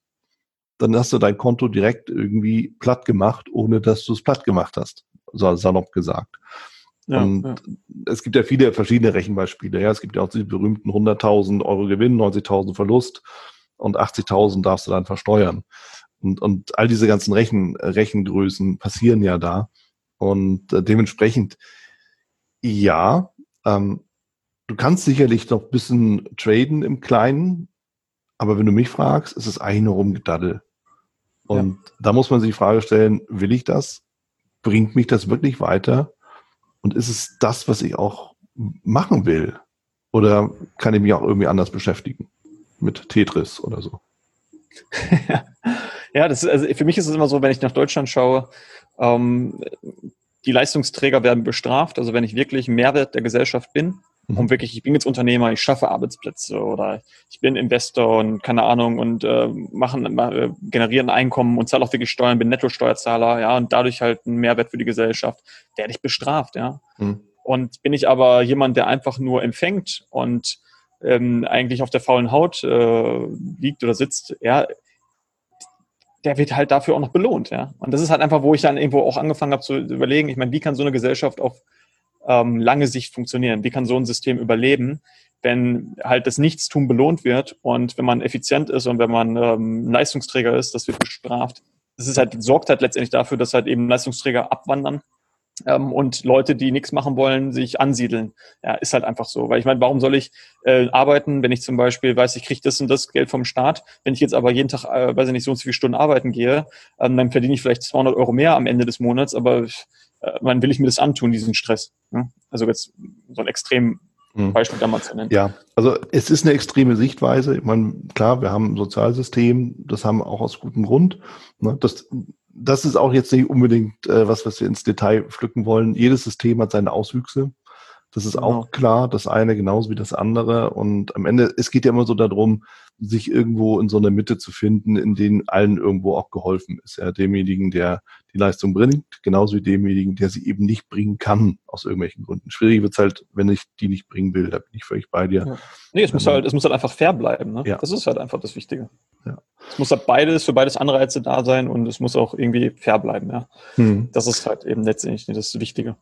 S1: dann hast du dein Konto direkt irgendwie platt gemacht, ohne dass du es platt gemacht hast, salopp gesagt. Ja, und ja. es gibt ja viele verschiedene Rechenbeispiele. Ja, es gibt ja auch die berühmten 100.000 Euro Gewinn, 90.000 Verlust und 80.000 darfst du dann versteuern. Und, und all diese ganzen Rechen, Rechengrößen passieren ja da. Und äh, dementsprechend, ja, ähm, du kannst sicherlich noch ein bisschen traden im Kleinen, aber wenn du mich fragst, ist es eigentlich nur rumgedaddel. Und ja. da muss man sich die Frage stellen, will ich das? Bringt mich das wirklich weiter? Und ist es das, was ich auch machen will? Oder kann ich mich auch irgendwie anders beschäftigen? Mit Tetris oder so? [laughs]
S2: ja, das ist, also für mich ist es immer so, wenn ich nach Deutschland schaue, ähm, die Leistungsträger werden bestraft. Also wenn ich wirklich Mehrwert der Gesellschaft bin, mhm. um wirklich, ich bin jetzt Unternehmer, ich schaffe Arbeitsplätze oder ich bin Investor und keine Ahnung und äh, machen, äh, generieren Einkommen und zahle auch wirklich Steuern, bin Netto-Steuerzahler, ja, und dadurch halt einen Mehrwert für die Gesellschaft, werde ich bestraft, ja. Mhm. Und bin ich aber jemand, der einfach nur empfängt und ähm, eigentlich auf der faulen Haut äh, liegt oder sitzt, ja, der wird halt dafür auch noch belohnt, ja. Und das ist halt einfach, wo ich dann irgendwo auch angefangen habe zu überlegen, ich meine, wie kann so eine Gesellschaft auf ähm, lange Sicht funktionieren? Wie kann so ein System überleben, wenn halt das Nichtstun belohnt wird und wenn man effizient ist und wenn man ähm, Leistungsträger ist, das wird bestraft. Das ist halt, sorgt halt letztendlich dafür, dass halt eben Leistungsträger abwandern ähm, und Leute, die nichts machen wollen, sich ansiedeln. Ja, ist halt einfach so. Weil ich meine, warum soll ich äh, arbeiten, wenn ich zum Beispiel weiß, ich kriege das und das Geld vom Staat, wenn ich jetzt aber jeden Tag, äh, weiß ich nicht, so und so viele Stunden arbeiten gehe, ähm, dann verdiene ich vielleicht 200 Euro mehr am Ende des Monats, aber äh, wann will ich mir das antun, diesen Stress? Ne? Also jetzt so ein extrem hm. Beispiel damals zu nennen.
S1: Ja, also es ist eine extreme Sichtweise. Ich meine, klar, wir haben ein Sozialsystem, das haben wir auch aus gutem Grund. Ne? Das, das ist auch jetzt nicht unbedingt äh, was, was wir ins Detail pflücken wollen. Jedes System hat seine Auswüchse. Das ist genau. auch klar, das eine genauso wie das andere. Und am Ende, es geht ja immer so darum, sich irgendwo in so einer Mitte zu finden, in denen allen irgendwo auch geholfen ist. Ja, demjenigen, der die Leistung bringt, genauso wie demjenigen, der sie eben nicht bringen kann, aus irgendwelchen Gründen. Schwierig wird's halt, wenn ich die nicht bringen will, da bin ich völlig bei dir.
S2: Ja. Nee, es muss ähm, halt, es muss halt einfach fair bleiben, ne? Ja. Das ist halt einfach das Wichtige. Ja. Es muss halt beides, für beides Anreize da sein und es muss auch irgendwie fair bleiben, ja. Hm. Das ist halt eben letztendlich das Wichtige.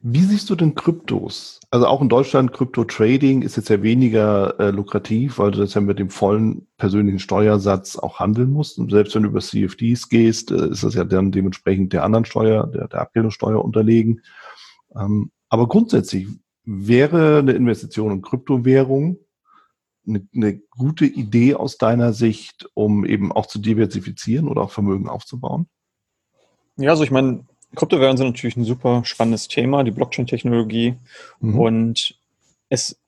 S1: Wie siehst du denn Kryptos? Also auch in Deutschland, Krypto-Trading ist jetzt ja weniger äh, lukrativ, weil du das ja mit dem vollen persönlichen Steuersatz auch handeln musst. Und selbst wenn du über CFDs gehst, äh, ist das ja dann dementsprechend der anderen Steuer, der, der Abgeltungssteuer unterlegen. Ähm, aber grundsätzlich wäre eine Investition in Kryptowährung eine, eine gute Idee aus deiner Sicht, um eben auch zu diversifizieren oder auch Vermögen aufzubauen?
S2: Ja, also ich meine, Kryptowährungen sind natürlich ein super spannendes Thema, die Blockchain-Technologie. Mhm. Und es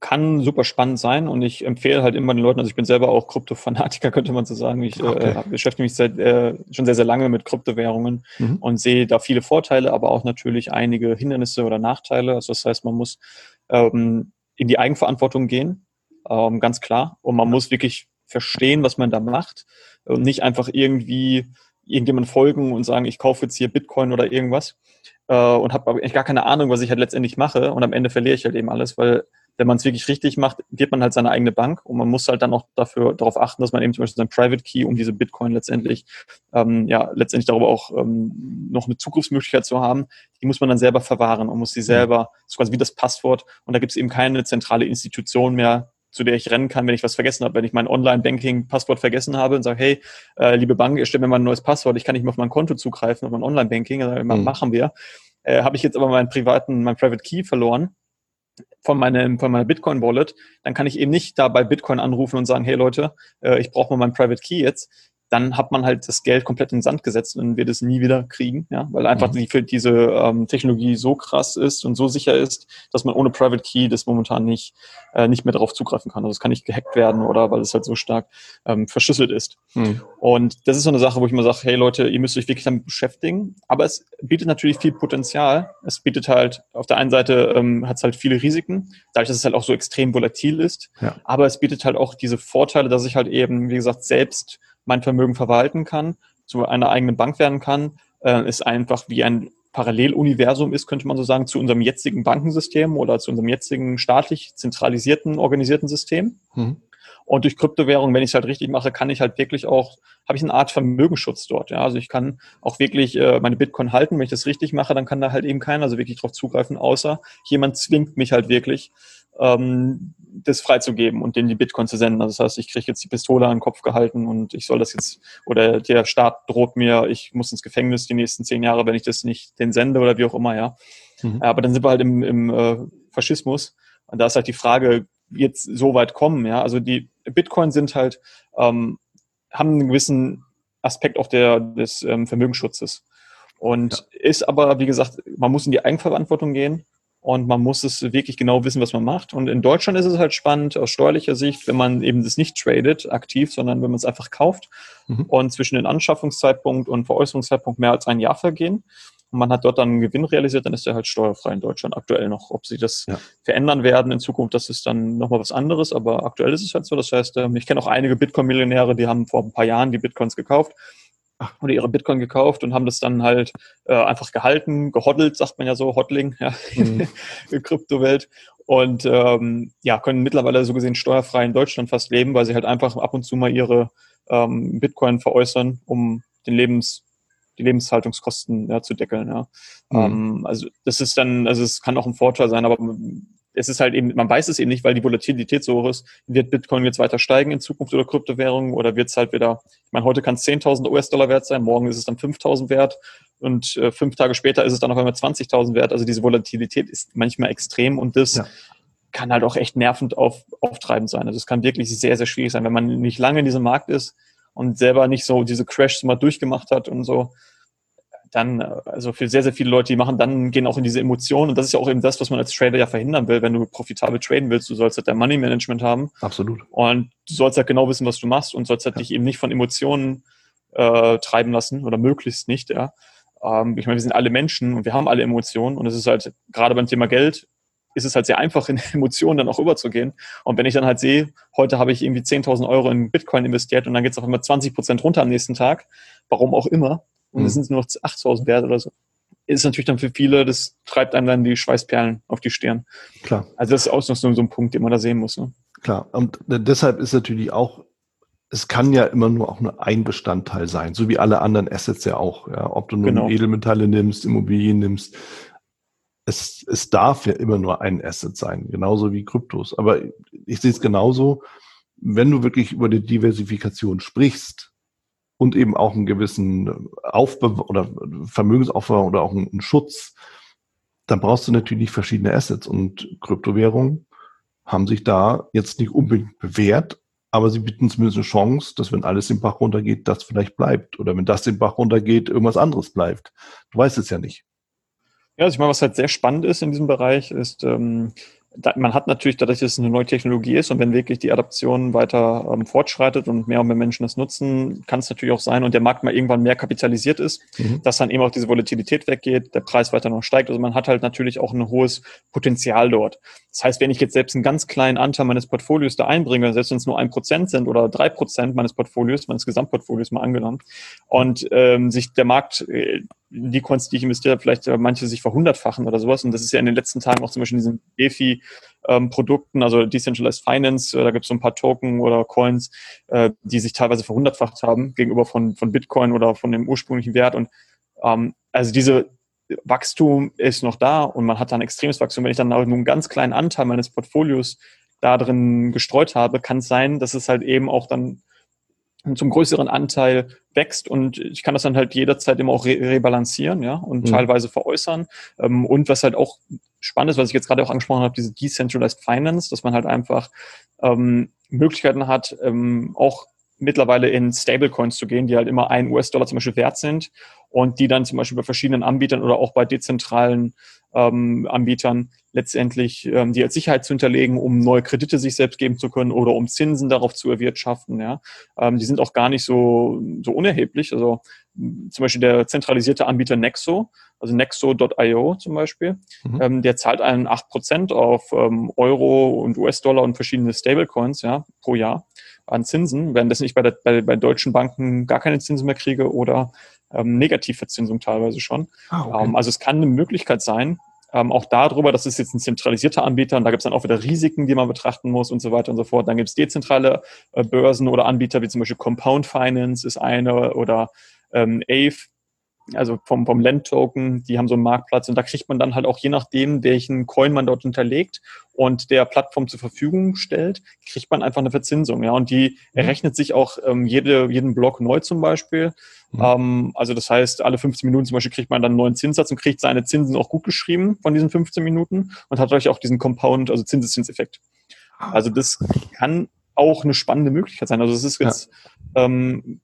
S2: kann super spannend sein und ich empfehle halt immer den Leuten, also ich bin selber auch Krypto-Fanatiker, [laughs] könnte man so sagen. Ich äh, okay. äh, beschäftige mich seit, äh, schon sehr, sehr lange mit Kryptowährungen mhm. und sehe da viele Vorteile, aber auch natürlich einige Hindernisse oder Nachteile. Also das heißt, man muss ähm, in die Eigenverantwortung gehen, ähm, ganz klar. Und man muss wirklich verstehen, was man da macht und nicht einfach irgendwie irgendjemand folgen und sagen, ich kaufe jetzt hier Bitcoin oder irgendwas äh, und habe eigentlich gar keine Ahnung, was ich halt letztendlich mache. Und am Ende verliere ich halt eben alles, weil wenn man es wirklich richtig macht, wird man halt seine eigene Bank und man muss halt dann auch dafür darauf achten, dass man eben zum Beispiel sein Private Key, um diese Bitcoin letztendlich, ähm, ja, letztendlich darüber auch ähm, noch eine Zugriffsmöglichkeit zu haben, die muss man dann selber verwahren und muss sie selber, das ist quasi wie das Passwort. Und da gibt es eben keine zentrale Institution mehr, zu der ich rennen kann, wenn ich was vergessen habe, wenn ich mein Online-Banking-Passwort vergessen habe und sage, hey, äh, liebe Bank, ihr stellt mir mal ein neues Passwort, ich kann nicht mehr auf mein Konto zugreifen, auf mein Online-Banking, also, mhm. machen wir. Äh, habe ich jetzt aber meinen privaten, mein Private Key verloren von, meinem, von meiner Bitcoin-Wallet, dann kann ich eben nicht da bei Bitcoin anrufen und sagen, hey Leute, äh, ich brauche mal meinen Private Key jetzt, dann hat man halt das Geld komplett in den Sand gesetzt und wird es nie wieder kriegen, ja, weil einfach mhm. die, diese ähm, Technologie so krass ist und so sicher ist, dass man ohne Private Key das momentan nicht, äh, nicht mehr darauf zugreifen kann. Also es kann nicht gehackt werden oder weil es halt so stark ähm, verschlüsselt ist. Mhm. Und das ist so eine Sache, wo ich immer sage, hey Leute, ihr müsst euch wirklich damit beschäftigen, aber es bietet natürlich viel Potenzial. Es bietet halt, auf der einen Seite ähm, hat es halt viele Risiken, dadurch, dass es halt auch so extrem volatil ist, ja. aber es bietet halt auch diese Vorteile, dass ich halt eben, wie gesagt, selbst mein Vermögen verwalten kann, zu einer eigenen Bank werden kann, äh, ist einfach wie ein Paralleluniversum ist, könnte man so sagen, zu unserem jetzigen Bankensystem oder zu unserem jetzigen staatlich zentralisierten, organisierten System. Mhm. Und durch Kryptowährung, wenn ich es halt richtig mache, kann ich halt wirklich auch, habe ich eine Art Vermögensschutz dort. Ja? Also ich kann auch wirklich äh, meine Bitcoin halten. Wenn ich das richtig mache, dann kann da halt eben keiner so wirklich drauf zugreifen, außer jemand zwingt mich halt wirklich, ähm, das freizugeben und denen die Bitcoin zu senden. Also das heißt, ich kriege jetzt die Pistole an den Kopf gehalten und ich soll das jetzt, oder der Staat droht mir, ich muss ins Gefängnis die nächsten zehn Jahre, wenn ich das nicht den sende oder wie auch immer, ja. Mhm. Aber dann sind wir halt im, im äh, Faschismus. Und da ist halt die Frage, jetzt so weit kommen, ja. Also die Bitcoin sind halt, ähm, haben einen gewissen Aspekt auch der, des ähm, Vermögensschutzes. Und ja. ist aber, wie gesagt, man muss in die Eigenverantwortung gehen und man muss es wirklich genau wissen, was man macht. Und in Deutschland ist es halt spannend aus steuerlicher Sicht, wenn man eben das nicht tradet aktiv, sondern wenn man es einfach kauft mhm. und zwischen den Anschaffungszeitpunkt und Veräußerungszeitpunkt mehr als ein Jahr vergehen und man hat dort dann einen Gewinn realisiert, dann ist der halt steuerfrei in Deutschland aktuell noch. Ob sie das ja. verändern werden in Zukunft, das ist dann nochmal was anderes, aber aktuell ist es halt so. Das heißt, ähm, ich kenne auch einige Bitcoin-Millionäre, die haben vor ein paar Jahren die Bitcoins gekauft oder ihre Bitcoin gekauft und haben das dann halt äh, einfach gehalten, gehoddelt, sagt man ja so, Hodling, ja, mhm. [laughs] in Kryptowelt. Und ähm, ja, können mittlerweile so gesehen steuerfrei in Deutschland fast leben, weil sie halt einfach ab und zu mal ihre ähm, Bitcoin veräußern, um den Lebens, die Lebenshaltungskosten ja, zu deckeln. Ja. Mhm. Ähm, also das ist dann, also es kann auch ein Vorteil sein, aber es ist halt eben, man weiß es eben nicht, weil die Volatilität so hoch ist. Wird Bitcoin jetzt weiter steigen in Zukunft oder Kryptowährungen oder wird es halt wieder, ich meine, heute kann es 10.000 US-Dollar wert sein, morgen ist es dann 5.000 wert und äh, fünf Tage später ist es dann auf einmal 20.000 wert. Also diese Volatilität ist manchmal extrem und das ja. kann halt auch echt nervend auf, auftreibend sein. Also es kann wirklich sehr, sehr schwierig sein, wenn man nicht lange in diesem Markt ist und selber nicht so diese Crashs mal durchgemacht hat und so dann, äh, also für sehr, sehr viele Leute, die machen dann, gehen auch in diese Emotionen. Und das ist ja auch eben das, was man als Trader ja verhindern will, wenn du profitabel traden willst. Du sollst halt dein Money Management haben.
S1: Absolut.
S2: Und du sollst halt genau wissen, was du machst und sollst halt ja. dich eben nicht von Emotionen äh, treiben lassen oder möglichst nicht, ja. Ähm, ich meine, wir sind alle Menschen und wir haben alle Emotionen und es ist halt, gerade beim Thema Geld, ist es halt sehr einfach, in [laughs] Emotionen dann auch überzugehen. Und wenn ich dann halt sehe, heute habe ich irgendwie 10.000 Euro in Bitcoin investiert und dann geht es auf einmal 20 Prozent runter am nächsten Tag, warum auch immer, und es mhm. sind nur noch 8000 wert oder so. Ist natürlich dann für viele, das treibt einem dann die Schweißperlen auf die Stirn.
S1: Klar.
S2: Also das ist auch noch so, ein Punkt, den man da sehen muss. Ne?
S1: Klar. Und deshalb ist natürlich auch, es kann ja immer nur auch nur ein Bestandteil sein, so wie alle anderen Assets ja auch. Ja, ob du nur genau. Edelmetalle nimmst, Immobilien nimmst, es, es darf ja immer nur ein Asset sein, genauso wie Kryptos. Aber ich sehe es genauso, wenn du wirklich über die Diversifikation sprichst, und eben auch einen gewissen Aufbe oder Vermögensaufbau oder auch einen Schutz, dann brauchst du natürlich verschiedene Assets und Kryptowährungen haben sich da jetzt nicht unbedingt bewährt, aber sie bieten zumindest eine Chance, dass wenn alles den Bach runtergeht, das vielleicht bleibt oder wenn das den Bach runtergeht, irgendwas anderes bleibt. Du weißt es ja nicht.
S2: Ja, also ich meine, was halt sehr spannend ist in diesem Bereich, ist, ähm, man hat natürlich, dadurch, dass es eine neue Technologie ist und wenn wirklich die Adaption weiter ähm, fortschreitet und mehr und mehr Menschen das nutzen, kann es natürlich auch sein und der Markt mal irgendwann mehr kapitalisiert ist, mhm. dass dann eben auch diese Volatilität weggeht, der Preis weiter noch steigt. Also man hat halt natürlich auch ein hohes Potenzial dort. Das heißt, wenn ich jetzt selbst einen ganz kleinen Anteil meines Portfolios da einbringe, selbst wenn es nur ein Prozent sind oder drei Prozent meines Portfolios, meines Gesamtportfolios mal angenommen, und ähm, sich der Markt äh, die Coins, die ich investiert habe, vielleicht manche sich verhundertfachen oder sowas. Und das ist ja in den letzten Tagen auch zum Beispiel in diesen DeFi-Produkten, ähm, also Decentralized Finance, äh, da gibt es so ein paar Token oder Coins, äh, die sich teilweise verhundertfacht haben gegenüber von, von Bitcoin oder von dem ursprünglichen Wert. Und ähm, also diese Wachstum ist noch da und man hat da ein extremes Wachstum. Wenn ich dann nur einen ganz kleinen Anteil meines Portfolios da drin gestreut habe, kann es sein, dass es halt eben auch dann zum größeren Anteil wächst und ich kann das dann halt jederzeit immer auch re rebalancieren, ja, und mhm. teilweise veräußern. Ähm, und was halt auch spannend ist, was ich jetzt gerade auch angesprochen habe, diese Decentralized Finance, dass man halt einfach ähm, Möglichkeiten hat, ähm, auch mittlerweile in Stablecoins zu gehen, die halt immer ein US-Dollar zum Beispiel wert sind und die dann zum Beispiel bei verschiedenen Anbietern oder auch bei dezentralen ähm, Anbietern letztendlich ähm, die als Sicherheit zu hinterlegen, um neue Kredite sich selbst geben zu können oder um Zinsen darauf zu erwirtschaften. Ja, ähm, die sind auch gar nicht so so unerheblich. Also zum Beispiel der zentralisierte Anbieter Nexo, also Nexo.io zum Beispiel, mhm. ähm, der zahlt einen 8% auf ähm, Euro und US-Dollar und verschiedene Stablecoins ja, pro Jahr an Zinsen, während ich bei, der, bei, bei deutschen Banken gar keine Zinsen mehr kriege oder ähm, Negativverzinsung teilweise schon. Ah, okay. ähm, also es kann eine Möglichkeit sein, Ähm, auch darüber, das ist jetzt ein zentralisierter Anbieter und da gibt es dann auch wieder Risiken, die man betrachten muss und so weiter und so fort. Dann gibt es dezentrale äh, Börsen oder Anbieter wie zum Beispiel Compound Finance ist eine oder ähm, AVE also vom, vom Land-Token, die haben so einen Marktplatz und da kriegt man dann halt auch je nachdem, welchen Coin man dort hinterlegt und der Plattform zur Verfügung stellt, kriegt man einfach eine Verzinsung. Ja, und die mhm. errechnet sich auch ähm, jede, jeden Block neu zum Beispiel. Mhm. Ähm, also das heißt, alle 15 Minuten zum Beispiel kriegt man dann einen neuen Zinssatz und kriegt seine Zinsen auch gut geschrieben von diesen 15 Minuten und hat euch auch diesen Compound, also Zinseszinseffekt. Ah. Also das kann auch eine spannende Möglichkeit sein. Also es ist jetzt, ja. ähm,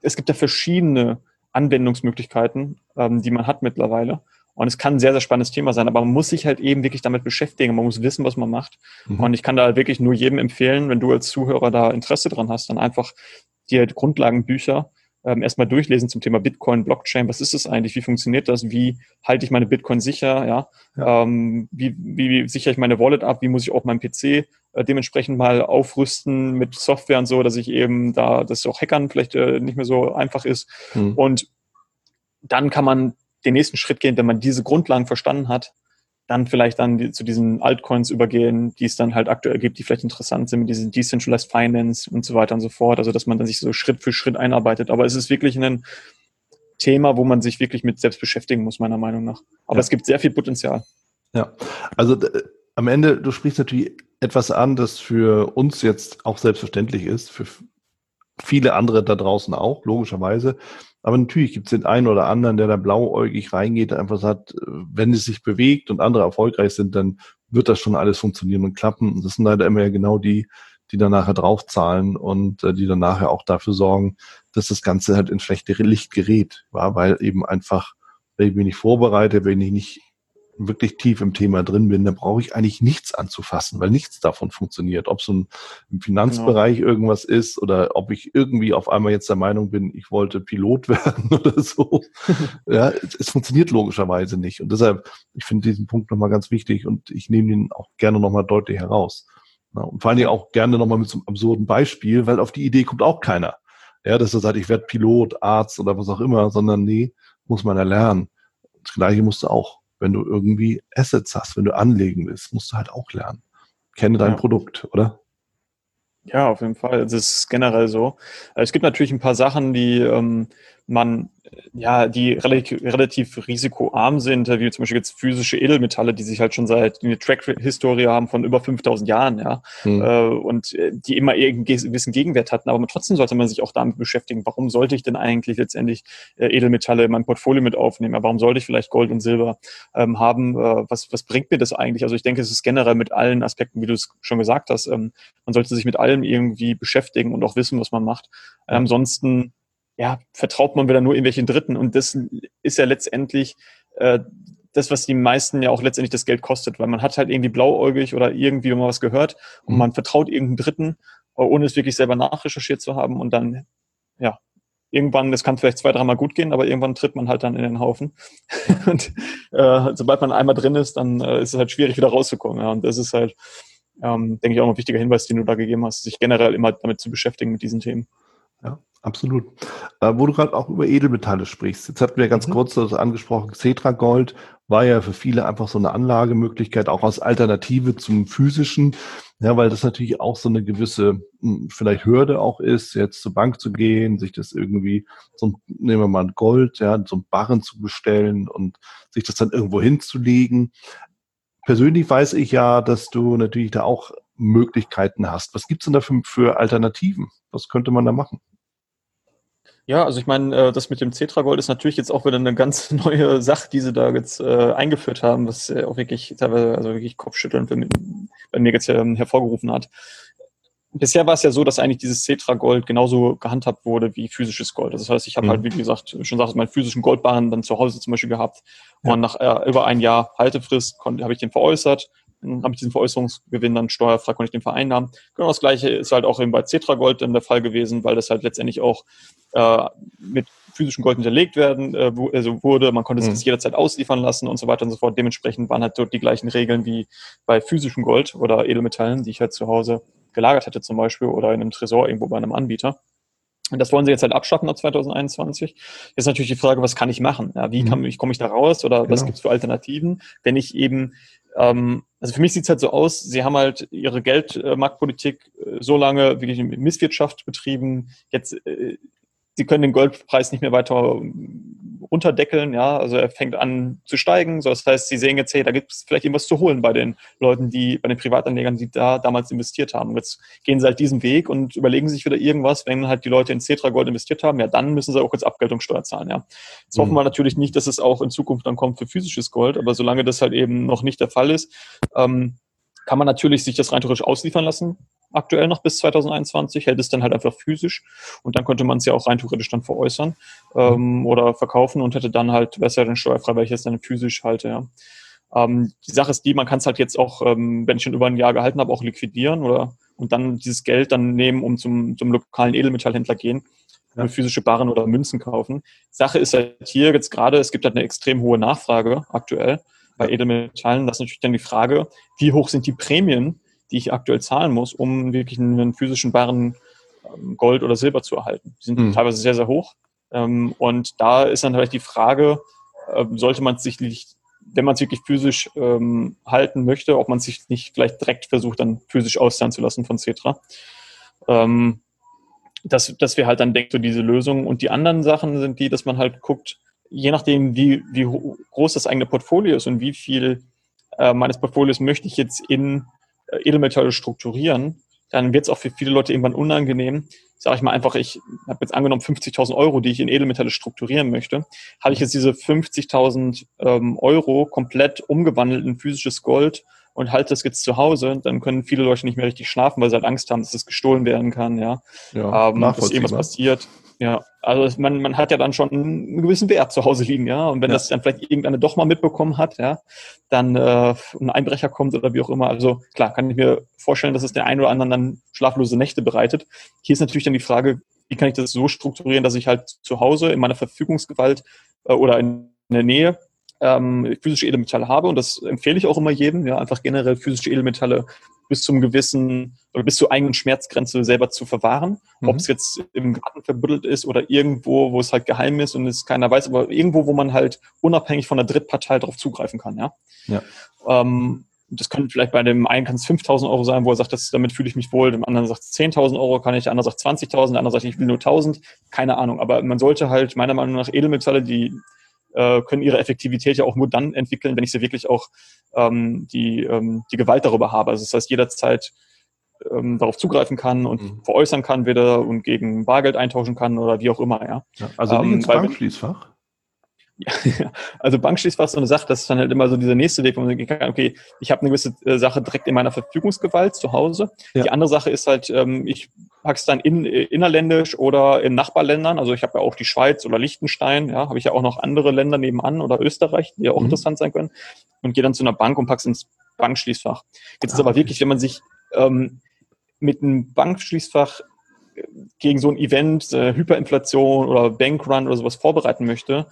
S2: es gibt ja verschiedene Anwendungsmöglichkeiten, ähm, die man hat mittlerweile. Und es kann ein sehr, sehr spannendes Thema sein, aber man muss sich halt eben wirklich damit beschäftigen. Man muss wissen, was man macht. Mhm. Und ich kann da wirklich nur jedem empfehlen, wenn du als Zuhörer da Interesse dran hast, dann einfach dir Grundlagenbücher ähm, erstmal durchlesen zum Thema Bitcoin, Blockchain. Was ist es eigentlich? Wie funktioniert das? Wie halte ich meine Bitcoin sicher? Ja. ja. Ähm, wie, wie, wie sichere ich meine Wallet ab? Wie muss ich auch meinen PC äh, dementsprechend mal aufrüsten mit Software und so, dass ich eben da, dass auch Hackern vielleicht äh, nicht mehr so einfach ist. Mhm. Und dann kann man den nächsten Schritt gehen, wenn man diese Grundlagen verstanden hat, dann vielleicht dann die, zu diesen Altcoins übergehen, die es dann halt aktuell gibt, die vielleicht interessant sind mit diesen Decentralized Finance und so weiter und so fort. Also dass man dann sich so Schritt für Schritt einarbeitet. Aber es ist wirklich ein Thema, wo man sich wirklich mit selbst beschäftigen muss, meiner Meinung nach. Aber ja. es gibt sehr viel Potenzial.
S1: Ja, also am Ende, du sprichst natürlich etwas an, das für uns jetzt auch selbstverständlich ist, für viele andere da draußen auch, logischerweise. Aber natürlich gibt es den einen oder anderen, der da blauäugig reingeht, der einfach sagt, wenn es sich bewegt und andere erfolgreich sind, dann wird das schon alles funktionieren und klappen. Und das sind leider immer genau die, die dann nachher draufzahlen und äh, die dann nachher auch dafür sorgen, dass das Ganze halt in schlechtere Licht gerät, war, weil eben einfach, wenn ich mich nicht vorbereite, wenn ich nicht wirklich tief im Thema drin bin, dann brauche ich eigentlich nichts anzufassen, weil nichts davon funktioniert. Ob es so im Finanzbereich genau. irgendwas ist oder ob ich irgendwie auf einmal jetzt der Meinung bin, ich wollte Pilot [laughs] werden oder so. [laughs] ja, es, es, funktioniert logischerweise nicht. Und deshalb, ich finde diesen Punkt nochmal ganz wichtig und ich nehme ihn auch gerne nochmal deutlich heraus. Ja, und vor allen Dingen auch gerne nochmal mit so einem absurden Beispiel, weil auf die Idee kommt auch keiner. Ja, dass er sagt, ich werde Pilot, Arzt oder was auch immer, sondern nee, muss man erlernen. Das Gleiche musst du auch wenn du irgendwie Assets hast, wenn du anlegen willst, musst du halt auch lernen. Kenne dein ja. Produkt, oder?
S2: Ja, auf jeden Fall. Das ist generell so. Es gibt natürlich ein paar Sachen, die ähm, man ja, die relativ, relativ risikoarm sind, wie zum Beispiel jetzt physische Edelmetalle, die sich halt schon seit eine Track-Historie haben von über 5000 Jahren, ja, mhm. äh, und äh, die immer einen gewissen Gegenwert hatten. Aber trotzdem sollte man sich auch damit beschäftigen, warum sollte ich denn eigentlich letztendlich äh, Edelmetalle in mein Portfolio mit aufnehmen? Warum sollte ich vielleicht Gold und Silber ähm, haben? Was, was bringt mir das eigentlich? Also ich denke, es ist generell mit allen Aspekten, wie du es schon gesagt hast, ähm, man sollte sich mit allem irgendwie beschäftigen und auch wissen, was man macht. ansonsten ja, vertraut man wieder nur irgendwelchen Dritten. Und das ist ja letztendlich äh, das, was die meisten ja auch letztendlich das Geld kostet, weil man hat halt irgendwie blauäugig oder irgendwie mal was gehört und mhm. man vertraut irgendeinem Dritten, ohne es wirklich selber nachrecherchiert zu haben und dann, ja, irgendwann, das kann vielleicht zwei, dreimal gut gehen, aber irgendwann tritt man halt dann in den Haufen. [laughs] und äh, sobald man einmal drin ist, dann äh, ist es halt schwierig, wieder rauszukommen. Ja. Und das ist halt, ähm, denke ich, auch ein wichtiger Hinweis, den du da gegeben hast, sich generell immer damit zu beschäftigen mit diesen Themen.
S1: Ja, absolut. Äh, wo du gerade auch über Edelmetalle sprichst. Jetzt hatten wir ganz mhm. kurz das angesprochen, Cetra Gold war ja für viele einfach so eine Anlagemöglichkeit, auch als Alternative zum physischen. Ja, weil das natürlich auch so eine gewisse, hm, vielleicht Hürde auch ist, jetzt zur Bank zu gehen, sich das irgendwie, so nehmen wir mal Gold, ja, so ein Barren zu bestellen und sich das dann irgendwo hinzulegen. Persönlich weiß ich ja, dass du natürlich da auch Möglichkeiten hast. Was gibt's denn da für, für Alternativen? Was könnte man da machen?
S2: Ja, also ich meine, äh, das mit dem Cetra-Gold ist natürlich jetzt auch wieder eine ganz [laughs] neue Sache, die sie da jetzt äh, eingeführt haben, was äh, auch wirklich teilweise, also wirklich Kopfschütteln für, bei mir jetzt ähm, hervorgerufen hat. Bisher war es ja so, dass eigentlich dieses Cetra-Gold genauso gehandhabt wurde wie physisches Gold. Das heißt, ich habe mhm. halt, wie gesagt, schon gesagt, meinen physischen Goldbarren dann zu Hause zum Beispiel gehabt. Ja. Und nach äh, über ein Jahr Haltefrist habe ich den veräußert habe ich diesen Veräußerungsgewinn dann steuerfrei, konnte ich den vereinnahmen. Genau das gleiche ist halt auch eben bei Cetra Gold dann der Fall gewesen, weil das halt letztendlich auch äh, mit physischem Gold hinterlegt werden äh, also wurde. Man konnte es mhm. jederzeit ausliefern lassen und so weiter und so fort. Dementsprechend waren halt dort die gleichen Regeln wie bei physischem Gold oder Edelmetallen, die ich halt zu Hause gelagert hätte zum Beispiel oder in einem Tresor irgendwo bei einem Anbieter. Und das wollen sie jetzt halt abschaffen ab 2021. Jetzt ist natürlich die Frage, was kann ich machen? Ja, wie kann, mhm. ich, komme ich da raus oder genau. was gibt es für Alternativen, wenn ich eben ähm, also für mich sieht es halt so aus, sie haben halt ihre Geldmarktpolitik äh, so lange wirklich Misswirtschaft betrieben. Jetzt äh, sie können den Goldpreis nicht mehr weiter runterdeckeln, ja, also er fängt an zu steigen. So, das heißt, sie sehen jetzt, hey, da gibt es vielleicht irgendwas zu holen bei den Leuten, die, bei den Privatanlegern, die da damals investiert haben. Und jetzt gehen sie halt diesen Weg und überlegen sich wieder irgendwas, wenn halt die Leute in Cetra Gold investiert haben, ja, dann müssen sie auch jetzt Abgeltungssteuer zahlen, ja. Jetzt mhm. hoffen wir natürlich nicht, dass es auch in Zukunft dann kommt für physisches Gold, aber solange das halt eben noch nicht der Fall ist, ähm, kann man natürlich sich das rein theoretisch ausliefern lassen aktuell noch bis 2021, hält es dann halt einfach physisch und dann könnte man es ja auch rein theoretisch dann veräußern ähm, oder verkaufen und hätte dann halt, wäre es ja dann steuerfrei, weil ich es dann physisch halte, ja. Ähm, die Sache ist die, man kann es halt jetzt auch, ähm, wenn ich schon über ein Jahr gehalten habe, auch liquidieren oder und dann dieses Geld dann nehmen, um zum, zum lokalen Edelmetallhändler gehen, ja. physische Barren oder Münzen kaufen. Sache ist halt hier jetzt gerade, es gibt halt eine extrem hohe Nachfrage aktuell bei Edelmetallen. Das ist natürlich dann die Frage, wie hoch sind die Prämien, die ich aktuell zahlen muss, um wirklich einen physischen Barren ähm, Gold oder Silber zu erhalten. Die sind mhm. teilweise sehr, sehr hoch. Ähm, und da ist dann vielleicht die Frage, äh, sollte man sich nicht, wenn man es wirklich physisch ähm, halten möchte, ob man sich nicht vielleicht direkt versucht, dann physisch auszahlen zu lassen von Cetra. Das, das wäre halt dann, denkt so diese Lösung. Und die anderen Sachen sind die, dass man halt guckt, je nachdem, wie, wie groß das eigene Portfolio ist und wie viel äh, meines Portfolios möchte ich jetzt in Edelmetalle strukturieren, dann wird es auch für viele Leute irgendwann unangenehm. Sage ich mal einfach, ich habe jetzt angenommen 50.000 Euro, die ich in Edelmetalle strukturieren möchte. Habe ich jetzt diese 50.000 ähm, Euro komplett umgewandelt in physisches Gold und halte das jetzt zu Hause, dann können viele Leute nicht mehr richtig schlafen, weil sie halt Angst haben, dass das gestohlen werden kann, ja, ja ähm, dass irgendwas passiert. Ja, also man, man hat ja dann schon einen gewissen Wert zu Hause liegen, ja. Und wenn ja. das dann vielleicht irgendeine doch mal mitbekommen hat, ja, dann äh, ein Einbrecher kommt oder wie auch immer. Also klar, kann ich mir vorstellen, dass es der einen oder anderen dann schlaflose Nächte bereitet. Hier ist natürlich dann die Frage, wie kann ich das so strukturieren, dass ich halt zu Hause in meiner Verfügungsgewalt äh, oder in der Nähe ähm, physische Edelmetalle habe. Und das empfehle ich auch immer jedem, ja, einfach generell physische Edelmetalle bis zum gewissen oder bis zur eigenen Schmerzgrenze selber zu verwahren. Mhm. Ob es jetzt im Garten verbuddelt ist oder irgendwo, wo es halt geheim ist und es keiner weiß, aber irgendwo, wo man halt unabhängig von der Drittpartei darauf zugreifen kann, ja. ja. Ähm, das könnte vielleicht bei dem einen kann es 5.000 Euro sein, wo er sagt, das, damit fühle ich mich wohl. Dem anderen sagt es 10.000 Euro, kann ich. Der andere sagt 20.000, der andere sagt, ich will nur 1.000. Keine Ahnung. Aber man sollte halt meiner Meinung nach Edelmetalle, die äh, können ihre Effektivität ja auch nur dann entwickeln, wenn ich sie wirklich auch ähm, die, ähm, die Gewalt darüber habe. Also das heißt, jederzeit ähm, darauf zugreifen kann und mhm. veräußern kann wieder und gegen Bargeld eintauschen kann oder wie auch immer, ja. ja
S1: also ähm, ins Bankschließfach?
S2: Ja, [laughs] also Bankschließfach ist so eine Sache, das ist dann halt immer so dieser nächste Weg, wo man kann, okay, ich habe eine gewisse äh, Sache direkt in meiner Verfügungsgewalt zu Hause. Ja. Die andere Sache ist halt, ähm, ich packe es dann in, äh, innerländisch oder in Nachbarländern. Also ich habe ja auch die Schweiz oder Liechtenstein, ja, habe ich ja auch noch andere Länder nebenan oder Österreich, die ja auch mhm. interessant sein können. Und gehe dann zu einer Bank und pack's ins Bankschließfach. Jetzt ah, ist aber wirklich, wenn man sich ähm, mit einem Bankschließfach äh, gegen so ein Event, äh, Hyperinflation oder Bankrun oder sowas vorbereiten möchte,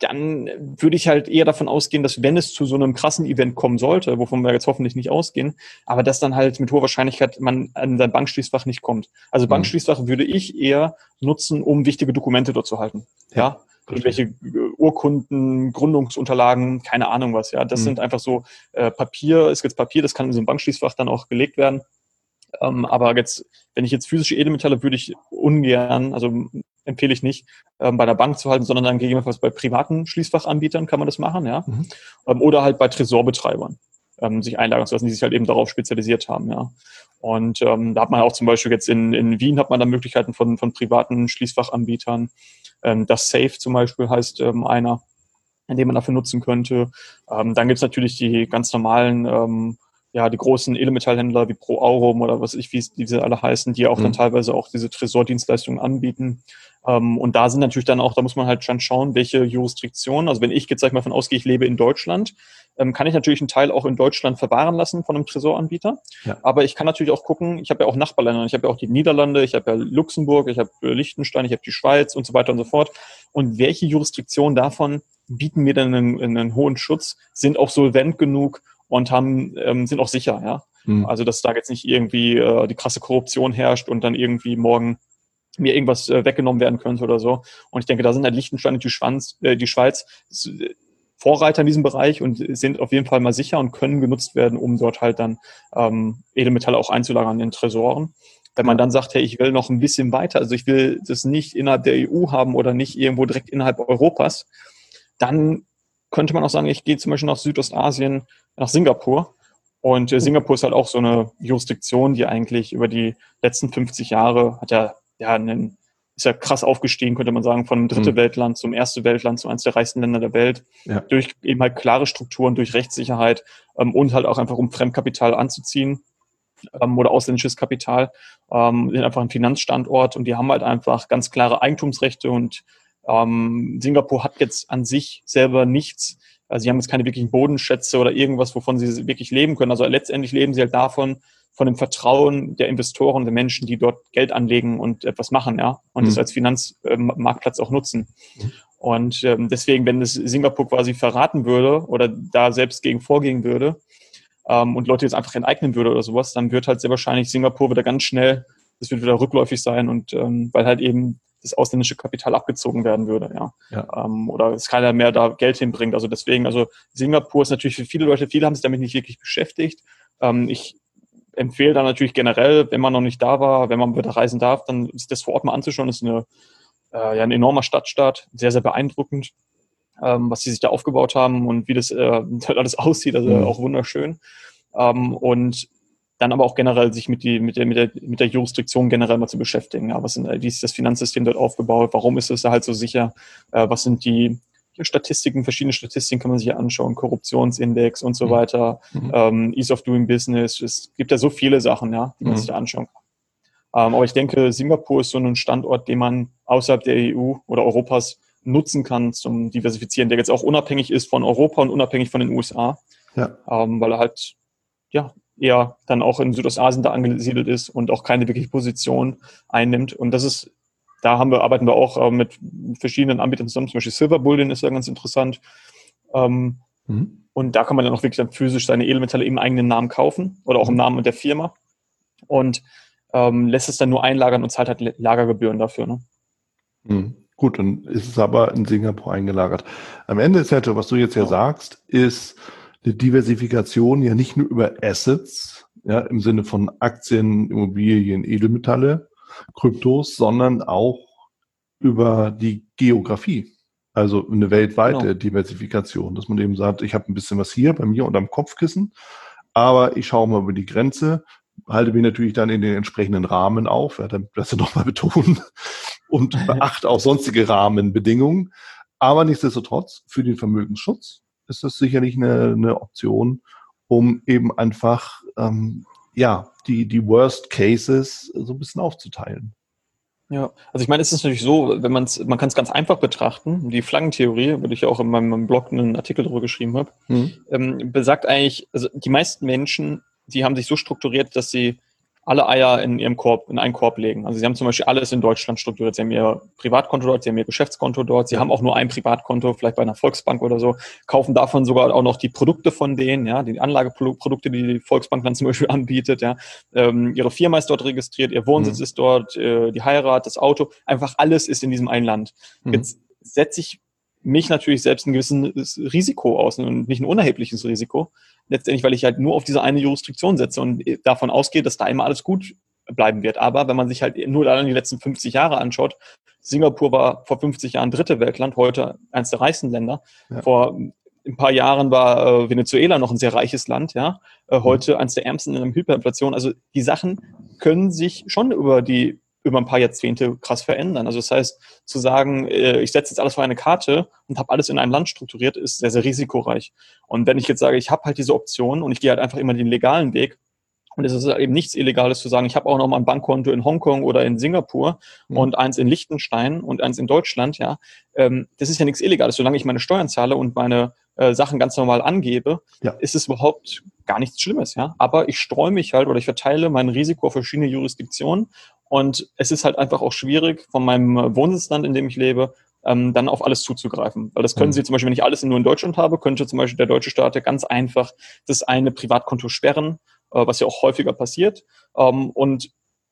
S2: dann würde ich halt eher davon ausgehen, dass wenn es zu so einem krassen Event kommen sollte, wovon wir jetzt hoffentlich nicht ausgehen, aber dass dann halt mit hoher Wahrscheinlichkeit man an sein Bankschließfach nicht kommt. Also mhm. Bankschließfach würde ich eher nutzen, um wichtige Dokumente dort zu halten. Ja. ja? Irgendwelche Urkunden, Gründungsunterlagen, keine Ahnung was, ja. Das mhm. sind einfach so äh, Papier, ist jetzt Papier, das kann in so ein Bankschließfach dann auch gelegt werden. Ähm, aber jetzt, wenn ich jetzt physische Edelmetalle würde ich ungern, also empfehle ich nicht, ähm, bei der Bank zu halten, sondern dann gegebenenfalls bei privaten Schließfachanbietern kann man das machen, ja. Mhm. Ähm, oder halt bei Tresorbetreibern ähm, sich einlagern zu lassen, die sich halt eben darauf spezialisiert haben, ja. Und ähm, da hat man auch zum Beispiel jetzt in, in Wien hat man da Möglichkeiten von, von privaten Schließfachanbietern. Ähm, das Safe zum Beispiel heißt ähm, einer, den man dafür nutzen könnte. Ähm, dann gibt's natürlich die ganz normalen ähm, ja, die großen Edelmetallhändler wie Pro Aurum oder was ich, wie diese alle heißen, die auch mhm. dann teilweise auch diese Tresordienstleistungen anbieten. Ähm, und da sind natürlich dann auch, da muss man halt schon schauen, welche Jurisdiktion, also wenn ich jetzt sag ich mal von ausgehe, ich lebe in Deutschland, ähm, kann ich natürlich einen Teil auch in Deutschland verwahren lassen von einem Tresoranbieter. Ja. Aber ich kann natürlich auch gucken, ich habe ja auch Nachbarländer, ich habe ja auch die Niederlande, ich habe ja Luxemburg, ich habe Liechtenstein, ich habe die Schweiz und so weiter und so fort. Und welche Jurisdiktionen davon bieten mir dann einen, einen hohen Schutz, sind auch solvent genug, und haben, ähm, sind auch sicher, ja. Mhm. Also, dass da jetzt nicht irgendwie äh, die krasse Korruption herrscht und dann irgendwie morgen mir irgendwas äh, weggenommen werden könnte oder so. Und ich denke, da sind halt Liechtenstein und die, Schwanz, äh, die Schweiz Vorreiter in diesem Bereich und sind auf jeden Fall mal sicher und können genutzt werden, um dort halt dann ähm, Edelmetalle auch einzulagern in Tresoren. Wenn man dann sagt, hey, ich will noch ein bisschen weiter, also ich will das nicht innerhalb der EU haben oder nicht irgendwo direkt innerhalb Europas, dann könnte man auch sagen, ich gehe zum Beispiel nach Südostasien, nach Singapur. Und äh, Singapur ist halt auch so eine Jurisdiktion, die eigentlich über die letzten 50 Jahre hat ja, ja einen, ist ja krass aufgestiegen, könnte man sagen, von dritte mhm. Weltland zum erste Weltland, zu eines der reichsten Länder der Welt, ja. durch eben halt klare Strukturen, durch Rechtssicherheit ähm, und halt auch einfach um Fremdkapital anzuziehen ähm, oder ausländisches Kapital, ähm, sind einfach ein Finanzstandort und die haben halt einfach ganz klare Eigentumsrechte und ähm, Singapur hat jetzt an sich selber nichts, also sie haben jetzt keine wirklichen Bodenschätze oder irgendwas, wovon sie wirklich leben können. Also letztendlich leben sie halt davon, von dem Vertrauen der Investoren, der Menschen, die dort Geld anlegen und etwas machen, ja, und mhm. das als Finanzmarktplatz auch nutzen. Mhm. Und ähm, deswegen, wenn es Singapur quasi verraten würde oder da selbst gegen vorgehen würde, ähm, und Leute jetzt einfach enteignen würde oder sowas, dann wird halt sehr wahrscheinlich Singapur wieder ganz schnell, das wird wieder rückläufig sein und ähm, weil halt eben das ausländische Kapital abgezogen werden würde, ja. ja. Ähm, oder es keiner mehr da Geld hinbringt. Also deswegen, also Singapur ist natürlich für viele Leute, viele haben sich damit nicht wirklich beschäftigt. Ähm, ich empfehle da natürlich generell, wenn man noch nicht da war, wenn man wieder reisen darf, dann sich das vor Ort mal anzuschauen. Das ist eine, äh, ja, ein enormer Stadtstaat, sehr, sehr beeindruckend ähm, was sie sich da aufgebaut haben und wie das äh, [laughs] alles aussieht, also mhm. auch wunderschön. Ähm, und dann aber auch generell sich mit, die, mit, der, mit, der, mit der Jurisdiktion generell mal zu beschäftigen. Ja, was sind, wie ist das Finanzsystem dort aufgebaut? Warum ist es da halt so sicher? Äh, was sind die Statistiken, verschiedene Statistiken kann man sich anschauen, Korruptionsindex und so mhm. weiter, mhm. ähm, Ease of Doing Business. Es gibt ja so viele Sachen, ja, die man mhm. sich da anschauen kann. Ähm, aber ich denke, Singapur ist so ein Standort, den man außerhalb der EU oder Europas nutzen kann zum Diversifizieren, der jetzt auch unabhängig ist von Europa und unabhängig von den USA, ja. ähm, weil er halt ja eher dann auch in Südostasien da angesiedelt ist und auch keine wirkliche Position einnimmt. Und das ist, da haben wir, arbeiten wir auch äh, mit verschiedenen Anbietern zusammen, zum Beispiel Silver Bullion ist ja ganz interessant. Ähm, mhm. Und da kann man dann auch wirklich dann physisch seine Edelmetalle im eigenen Namen kaufen oder auch im mhm. Namen der Firma und ähm, lässt es dann nur einlagern und zahlt halt Lagergebühren dafür. Ne?
S1: Mhm. Gut, dann ist es aber in Singapur eingelagert. Am Ende ist ja, was du jetzt ja sagst, ist eine Diversifikation ja nicht nur über Assets, ja, im Sinne von Aktien, Immobilien, Edelmetalle, Kryptos, sondern auch über die Geografie. Also eine weltweite genau. Diversifikation, dass man eben sagt, ich habe ein bisschen was hier bei mir unterm Kopfkissen, aber ich schaue mal über die Grenze, halte mich natürlich dann in den entsprechenden Rahmen auf, ja, damit das nochmal [laughs] betonen, und [laughs] beachte auch sonstige Rahmenbedingungen. Aber nichtsdestotrotz, für den Vermögensschutz ist das sicherlich eine, eine Option, um eben einfach ähm, ja die, die Worst Cases so ein bisschen aufzuteilen.
S2: Ja, also ich meine, es ist natürlich so, wenn man es, man kann es ganz einfach betrachten. Die Flaggentheorie, wo ich ja auch in meinem Blog einen Artikel darüber geschrieben habe, mhm. ähm, besagt eigentlich, also die meisten Menschen, die haben sich so strukturiert, dass sie alle Eier in ihrem Korb, in einen Korb legen. Also sie haben zum Beispiel alles in Deutschland strukturiert. Sie haben ihr Privatkonto dort, sie haben ihr Geschäftskonto dort, sie haben auch nur ein Privatkonto, vielleicht bei einer Volksbank oder so, kaufen davon sogar auch noch die Produkte von denen, ja, die Anlageprodukte, die die Volksbank dann zum Beispiel [laughs] anbietet, ja. Ähm, ihre Firma ist dort registriert, ihr Wohnsitz mhm. ist dort, äh, die Heirat, das Auto, einfach alles ist in diesem einen Land. Mhm. Jetzt setze ich mich natürlich selbst ein gewisses Risiko aus und nicht ein unerhebliches Risiko. Letztendlich, weil ich halt nur auf diese eine Jurisdiktion setze und davon ausgehe, dass da immer alles gut bleiben wird. Aber wenn man sich halt nur dann die letzten 50 Jahre anschaut, Singapur war vor 50 Jahren dritte Weltland, heute eines der reichsten Länder. Ja. Vor ein paar Jahren war äh, Venezuela noch ein sehr reiches Land, ja. Äh, heute mhm. eines der ärmsten in der Hyperinflation. Also die Sachen können sich schon über die über ein paar Jahrzehnte krass verändern. Also das heißt, zu sagen, äh, ich setze jetzt alles auf eine Karte und habe alles in einem Land strukturiert, ist sehr, sehr risikoreich. Und wenn ich jetzt sage, ich habe halt diese Option und ich gehe halt einfach immer den legalen Weg, und es ist halt eben nichts Illegales zu sagen, ich habe auch noch mal ein Bankkonto in Hongkong oder in Singapur mhm. und eins in Liechtenstein und eins in Deutschland, ja. Ähm, das ist ja nichts Illegales. Solange ich meine Steuern zahle und meine äh, Sachen ganz normal angebe, ja. ist es überhaupt gar nichts Schlimmes, ja. Aber ich streue mich halt oder ich verteile mein Risiko auf verschiedene Jurisdiktionen und es ist halt einfach auch schwierig, von meinem Wohnsitzland, in dem ich lebe, ähm, dann auf alles zuzugreifen. Weil das können mhm. Sie zum Beispiel, wenn ich alles nur in Deutschland habe, könnte zum Beispiel der deutsche Staat ja ganz einfach das eine Privatkonto sperren, äh, was ja auch häufiger passiert. Ähm, und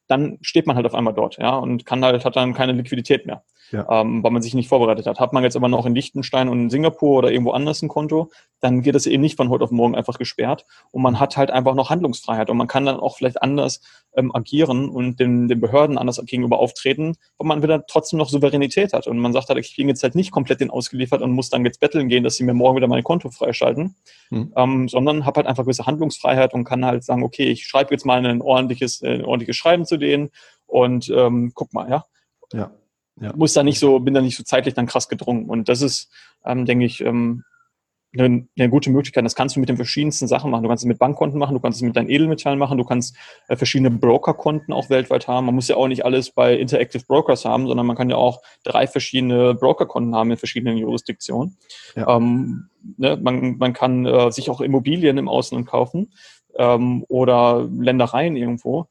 S2: dann steht man halt auf einmal dort, ja, und kann halt, hat dann keine Liquidität mehr ja. ähm, weil man sich nicht vorbereitet hat. Hat man jetzt aber noch in Liechtenstein und in Singapur oder irgendwo anders ein Konto, dann wird es eben nicht von heute auf morgen einfach gesperrt und man hat halt einfach noch Handlungsfreiheit und man kann dann auch vielleicht anders ähm, agieren und den, den Behörden anders gegenüber auftreten, weil man wieder trotzdem noch Souveränität hat und man sagt halt, ich bin jetzt halt nicht komplett den ausgeliefert und muss dann jetzt betteln gehen, dass sie mir morgen wieder mein Konto freischalten, mhm. ähm, sondern habe halt einfach gewisse Handlungsfreiheit und kann halt sagen, okay, ich schreibe jetzt mal ein ordentliches, äh, ordentliches Schreiben zu denen und ähm, guck mal, ja. Ja. Ja. Muss da nicht so, bin da nicht so zeitlich dann krass gedrungen. Und das ist, ähm, denke ich, ähm, eine, eine gute Möglichkeit. Das kannst du mit den verschiedensten Sachen machen. Du kannst es mit Bankkonten machen, du kannst es mit deinen Edelmetallen machen, du kannst äh, verschiedene Brokerkonten auch weltweit haben. Man muss ja auch nicht alles bei Interactive Brokers haben, sondern man kann ja auch drei verschiedene Brokerkonten haben in verschiedenen Jurisdiktionen. Ja. Ähm, ne, man, man kann äh, sich auch Immobilien im Ausland kaufen ähm, oder Ländereien irgendwo.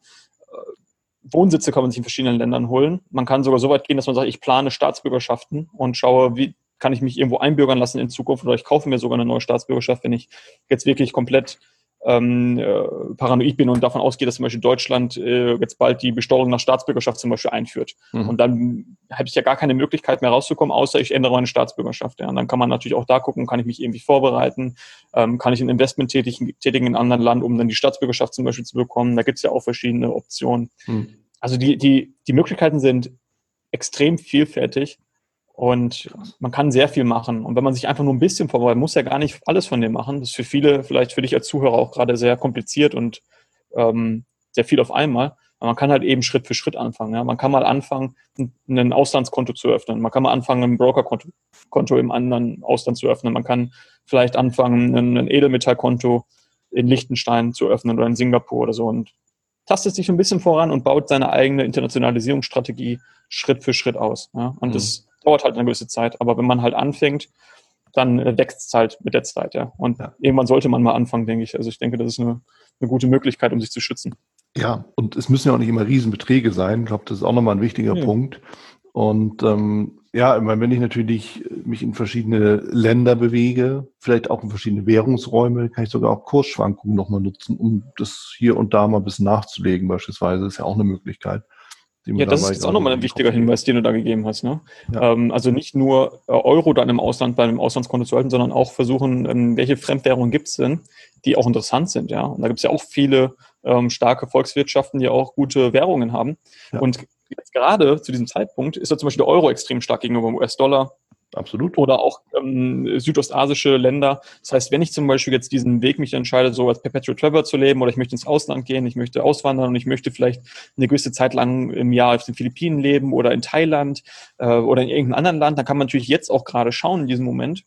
S2: Wohnsitze kann man sich in verschiedenen Ländern holen. Man kann sogar so weit gehen, dass man sagt, ich plane Staatsbürgerschaften und schaue, wie kann ich mich irgendwo einbürgern lassen in Zukunft oder ich kaufe mir sogar eine neue Staatsbürgerschaft, wenn ich jetzt wirklich komplett ähm, äh, paranoid bin und davon ausgehe, dass zum Beispiel Deutschland äh, jetzt bald die Besteuerung nach Staatsbürgerschaft zum Beispiel einführt. Mhm. Und dann habe ich ja gar keine Möglichkeit mehr rauszukommen, außer ich ändere meine Staatsbürgerschaft. Ja. Und dann kann man natürlich auch da gucken, kann ich mich irgendwie vorbereiten, ähm, kann ich ein Investment tätigen, tätigen in einem anderen Land, um dann die Staatsbürgerschaft zum Beispiel zu bekommen. Da gibt es ja auch verschiedene Optionen. Mhm. Also die, die, die Möglichkeiten sind extrem vielfältig. Und man kann sehr viel machen. Und wenn man sich einfach nur ein bisschen vorbereitet, muss ja gar nicht alles von dem machen. Das ist für viele, vielleicht für dich als Zuhörer auch gerade sehr kompliziert und ähm, sehr viel auf einmal. Aber man kann halt eben Schritt für Schritt anfangen. Ja? Man kann mal anfangen, ein Auslandskonto zu öffnen. Man kann mal anfangen, ein Brokerkonto Konto im anderen Ausland zu öffnen. Man kann vielleicht anfangen, ein Edelmetallkonto in Liechtenstein zu öffnen oder in Singapur oder so. Und tastet sich ein bisschen voran und baut seine eigene Internationalisierungsstrategie Schritt für Schritt aus. Ja? Und mhm. das dauert halt eine gewisse Zeit. Aber wenn man halt anfängt, dann wächst es halt mit der Zeit, ja. Und ja. irgendwann sollte man mal anfangen, denke ich. Also ich denke, das ist eine, eine gute Möglichkeit, um sich zu schützen.
S1: Ja, und es müssen ja auch nicht immer Riesenbeträge sein. Ich glaube, das ist auch nochmal ein wichtiger ja. Punkt. Und ähm, ja, ich meine, wenn ich natürlich mich in verschiedene Länder bewege, vielleicht auch in verschiedene Währungsräume, kann ich sogar auch Kursschwankungen nochmal nutzen, um das hier und da mal ein bisschen nachzulegen, beispielsweise. Das ist ja auch eine Möglichkeit.
S2: Ja, das ist jetzt auch nochmal ein wichtiger Hinweis, den du da gegeben hast. Ne? Ja. Ähm, also nicht nur äh, Euro dann im Ausland bei einem Auslandskonto zu halten, sondern auch versuchen, ähm, welche Fremdwährungen gibt es denn, die auch interessant sind. Ja, und da gibt es ja auch viele ähm, starke Volkswirtschaften, die auch gute Währungen haben. Ja. Und gerade zu diesem Zeitpunkt ist ja zum Beispiel der Euro extrem stark gegenüber dem US-Dollar. Absolut. Oder auch ähm, südostasische Länder. Das heißt, wenn ich zum Beispiel jetzt diesen Weg mich entscheide, so als Perpetual Traveler zu leben oder ich möchte ins Ausland gehen, ich möchte auswandern und ich möchte vielleicht eine gewisse Zeit lang im Jahr auf den Philippinen leben oder in Thailand äh, oder in irgendeinem anderen Land, dann kann man natürlich jetzt auch gerade schauen in diesem Moment,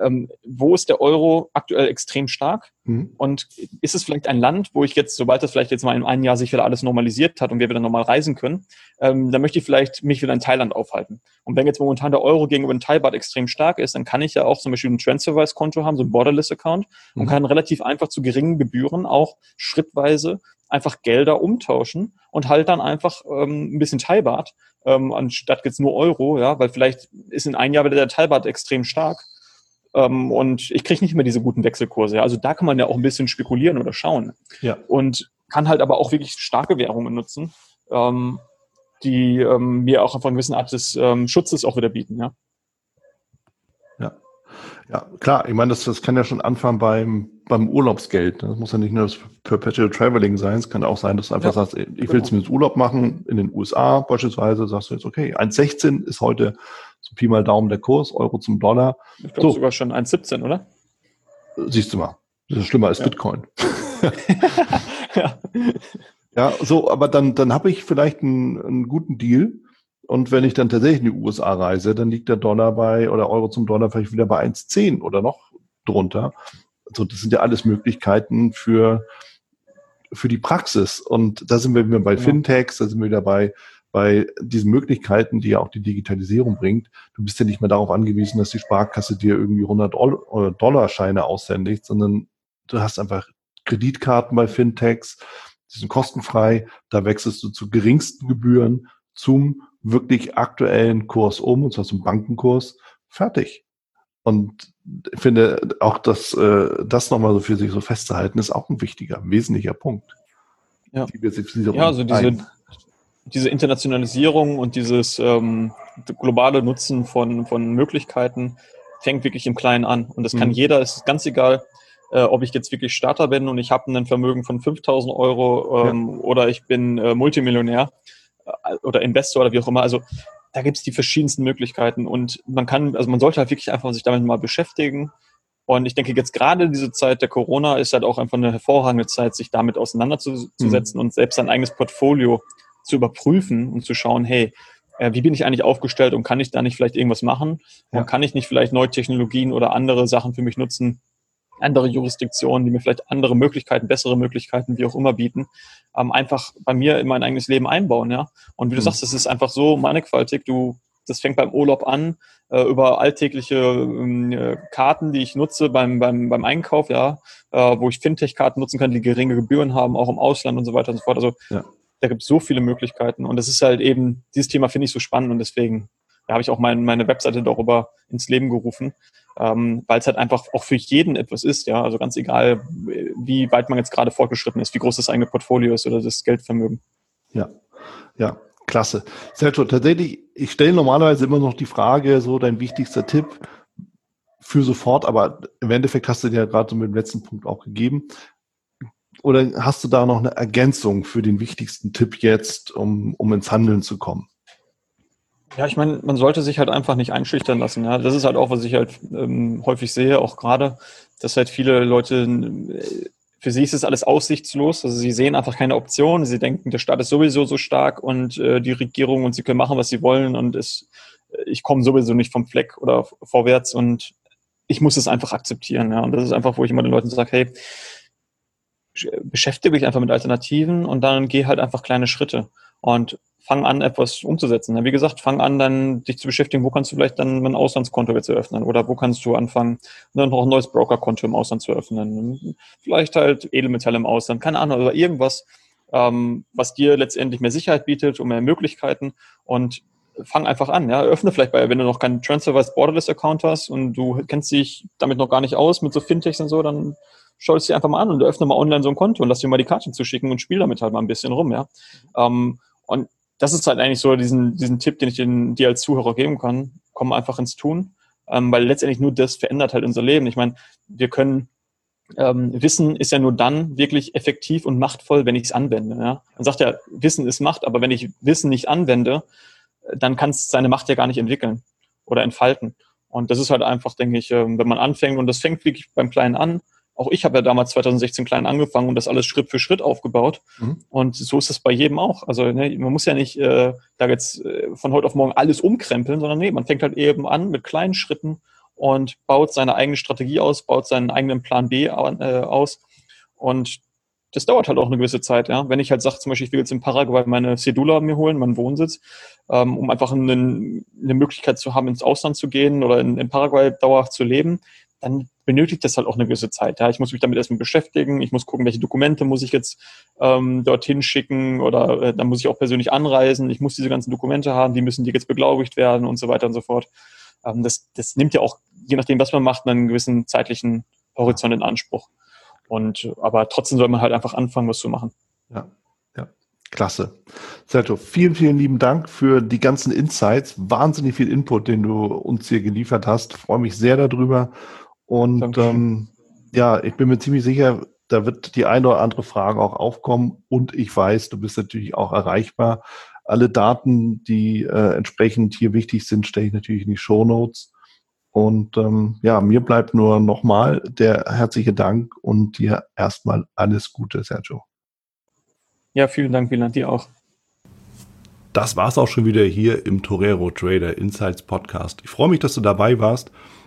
S2: ähm, wo ist der Euro aktuell extrem stark? Mhm. Und ist es vielleicht ein Land, wo ich jetzt, sobald das vielleicht jetzt mal in einem Jahr sich wieder alles normalisiert hat und wir wieder normal reisen können, ähm, dann möchte ich vielleicht mich wieder in Thailand aufhalten. Und wenn jetzt momentan der Euro gegenüber dem Thai-Baht extrem stark ist, dann kann ich ja auch zum Beispiel ein Transferwise-Konto haben, so ein Borderless-Account mhm. und kann relativ einfach zu geringen Gebühren auch schrittweise einfach Gelder umtauschen und halt dann einfach ähm, ein bisschen Thai-Baht ähm, anstatt jetzt nur Euro, ja, weil vielleicht ist in einem Jahr wieder der Thai-Baht extrem stark ähm, und ich kriege nicht mehr diese guten Wechselkurse. Also da kann man ja auch ein bisschen spekulieren oder schauen. Ja. Und kann halt aber auch wirklich starke Währungen nutzen, ähm, die ähm, mir auch von einer gewissen Art des ähm, Schutzes auch wieder bieten. Ja.
S1: Ja. Klar, ich meine, das, das kann ja schon anfangen beim, beim Urlaubsgeld. Das muss ja nicht nur das Perpetual Traveling sein. Es kann auch sein, dass du einfach ja, sagst, ich will genau. zumindest Urlaub machen in den USA beispielsweise, sagst du jetzt, okay, 1,16 ist heute so Pi mal Daumen der Kurs, Euro zum Dollar.
S2: Ich glaube so. sogar schon 1,17, oder?
S1: Siehst du mal. Das ist schlimmer als ja. Bitcoin. ja. [laughs] ja, so, aber dann, dann habe ich vielleicht einen, einen guten Deal. Und wenn ich dann tatsächlich in die USA reise, dann liegt der Dollar bei oder Euro zum Dollar vielleicht wieder bei 1,10 oder noch drunter. Also das sind ja alles Möglichkeiten für, für die Praxis. Und da sind wir wieder bei ja. Fintechs, da sind wir wieder bei bei diesen Möglichkeiten, die ja auch die Digitalisierung bringt. Du bist ja nicht mehr darauf angewiesen, dass die Sparkasse dir irgendwie 100 Dollar Scheine aushändigt, sondern du hast einfach Kreditkarten bei Fintechs, die sind kostenfrei, da wechselst du zu geringsten Gebühren zum wirklich aktuellen Kurs um, und zwar zum Bankenkurs, fertig. Und ich finde auch, dass äh, das nochmal so für sich so festzuhalten, ist auch ein wichtiger, wesentlicher Punkt.
S2: Ja, ja also diese, diese Internationalisierung und dieses ähm, globale Nutzen von, von Möglichkeiten fängt wirklich im Kleinen an. Und das kann mhm. jeder, es ist ganz egal, äh, ob ich jetzt wirklich Starter bin und ich habe ein Vermögen von 5000 Euro ähm, ja. oder ich bin äh, Multimillionär oder Investor oder wie auch immer. Also da gibt es die verschiedensten Möglichkeiten und man kann, also man sollte halt wirklich einfach sich damit mal beschäftigen. Und ich denke, jetzt gerade diese Zeit der Corona ist halt auch einfach eine hervorragende Zeit, sich damit auseinanderzusetzen mhm. und selbst sein eigenes Portfolio zu überprüfen und zu schauen, hey, äh, wie bin ich eigentlich aufgestellt und kann ich da nicht vielleicht irgendwas machen? Ja. Und kann ich nicht vielleicht neue Technologien oder andere Sachen für mich nutzen, andere Jurisdiktionen, die mir vielleicht andere Möglichkeiten, bessere Möglichkeiten, wie auch immer bieten, ähm, einfach bei mir in mein eigenes Leben einbauen, ja. Und wie du mhm. sagst, es ist einfach so mannigfaltig. Du, das fängt beim Urlaub an, äh, über alltägliche ähm, äh, Karten, die ich nutze beim, beim, beim Einkauf, ja, äh, wo ich Fintech-Karten nutzen kann, die geringe Gebühren haben, auch im Ausland und so weiter und so fort. Also ja. da gibt es so viele Möglichkeiten. Und das ist halt eben, dieses Thema finde ich so spannend und deswegen da habe ich auch mein, meine Webseite darüber ins Leben gerufen, ähm, weil es halt einfach auch für jeden etwas ist, ja. Also ganz egal, wie weit man jetzt gerade fortgeschritten ist, wie groß das eigene Portfolio ist oder das Geldvermögen.
S1: Ja, ja, klasse. Sergio, tatsächlich, ich stelle normalerweise immer noch die Frage, so dein wichtigster Tipp für sofort, aber im Endeffekt hast du dir ja gerade so mit dem letzten Punkt auch gegeben. Oder hast du da noch eine Ergänzung für den wichtigsten Tipp jetzt, um, um ins Handeln zu kommen?
S2: Ja, ich meine, man sollte sich halt einfach nicht einschüchtern lassen. Ja, das ist halt auch, was ich halt ähm, häufig sehe, auch gerade, dass halt viele Leute, äh, für sie ist es alles aussichtslos. Also sie sehen einfach keine Option. Sie denken, der Staat ist sowieso so stark und äh, die Regierung und sie können machen, was sie wollen und es, ich komme sowieso nicht vom Fleck oder vorwärts und ich muss es einfach akzeptieren. Ja, und das ist einfach, wo ich immer den Leuten sage, hey, beschäftige dich einfach mit Alternativen und dann geh halt einfach kleine Schritte. Und fang an, etwas umzusetzen. Wie gesagt, fang an, dann dich zu beschäftigen, wo kannst du vielleicht dann ein Auslandskonto jetzt eröffnen oder wo kannst du anfangen, dann noch ein neues Brokerkonto im Ausland zu eröffnen. Vielleicht halt Edelmetalle im Ausland, keine Ahnung, oder irgendwas, ähm, was dir letztendlich mehr Sicherheit bietet und mehr Möglichkeiten und fang einfach an, ja, öffne vielleicht bei, wenn du noch keinen TransferWise Borderless Account hast und du kennst dich damit noch gar nicht aus mit so Fintechs und so, dann schau es dir einfach mal an und öffne mal online so ein Konto und lass dir mal die Karte zuschicken und spiel damit halt mal ein bisschen rum, ja. Ähm, und das ist halt eigentlich so diesen, diesen Tipp, den ich den, dir als Zuhörer geben kann. Komm einfach ins Tun, ähm, weil letztendlich nur das verändert halt unser Leben. Ich meine, wir können ähm, Wissen ist ja nur dann wirklich effektiv und machtvoll, wenn ich es anwende. Ja? Man sagt ja, Wissen ist Macht, aber wenn ich Wissen nicht anwende, dann kann es seine Macht ja gar nicht entwickeln oder entfalten. Und das ist halt einfach, denke ich, ähm, wenn man anfängt, und das fängt wirklich beim Kleinen an, auch ich habe ja damals 2016 klein angefangen und das alles Schritt für Schritt aufgebaut. Mhm. Und so ist es bei jedem auch. Also ne, man muss ja nicht äh, da jetzt äh, von heute auf morgen alles umkrempeln, sondern nee, man fängt halt eben an mit kleinen Schritten und baut seine eigene Strategie aus, baut seinen eigenen Plan B äh, aus. Und das dauert halt auch eine gewisse Zeit. Ja? Wenn ich halt sage, zum Beispiel, ich will jetzt in Paraguay meine Cedula mir holen, meinen Wohnsitz, ähm, um einfach eine, eine Möglichkeit zu haben, ins Ausland zu gehen oder in, in Paraguay dauerhaft zu leben, dann benötigt das halt auch eine gewisse Zeit. Ja, ich muss mich damit erstmal beschäftigen. Ich muss gucken, welche Dokumente muss ich jetzt ähm, dorthin schicken oder äh, dann muss ich auch persönlich anreisen. Ich muss diese ganzen Dokumente haben, die müssen die jetzt beglaubigt werden und so weiter und so fort. Ähm, das, das nimmt ja auch, je nachdem, was man macht, einen gewissen zeitlichen Horizont in Anspruch. Und aber trotzdem soll man halt einfach anfangen, was zu machen.
S1: Ja, klasse. Sergio, vielen, vielen lieben Dank für die ganzen Insights. Wahnsinnig viel Input, den du uns hier geliefert hast. freue mich sehr darüber und ähm, ja, ich bin mir ziemlich sicher, da wird die eine oder andere Frage auch aufkommen. Und ich weiß, du bist natürlich auch erreichbar. Alle Daten, die äh, entsprechend hier wichtig sind, stelle ich natürlich in die Show Notes. Und ähm, ja, mir bleibt nur nochmal der herzliche Dank und dir erstmal alles Gute, Sergio.
S2: Ja, vielen Dank, Wieland, dir auch.
S1: Das war's auch schon wieder hier im Torero Trader Insights Podcast. Ich freue mich, dass du dabei warst.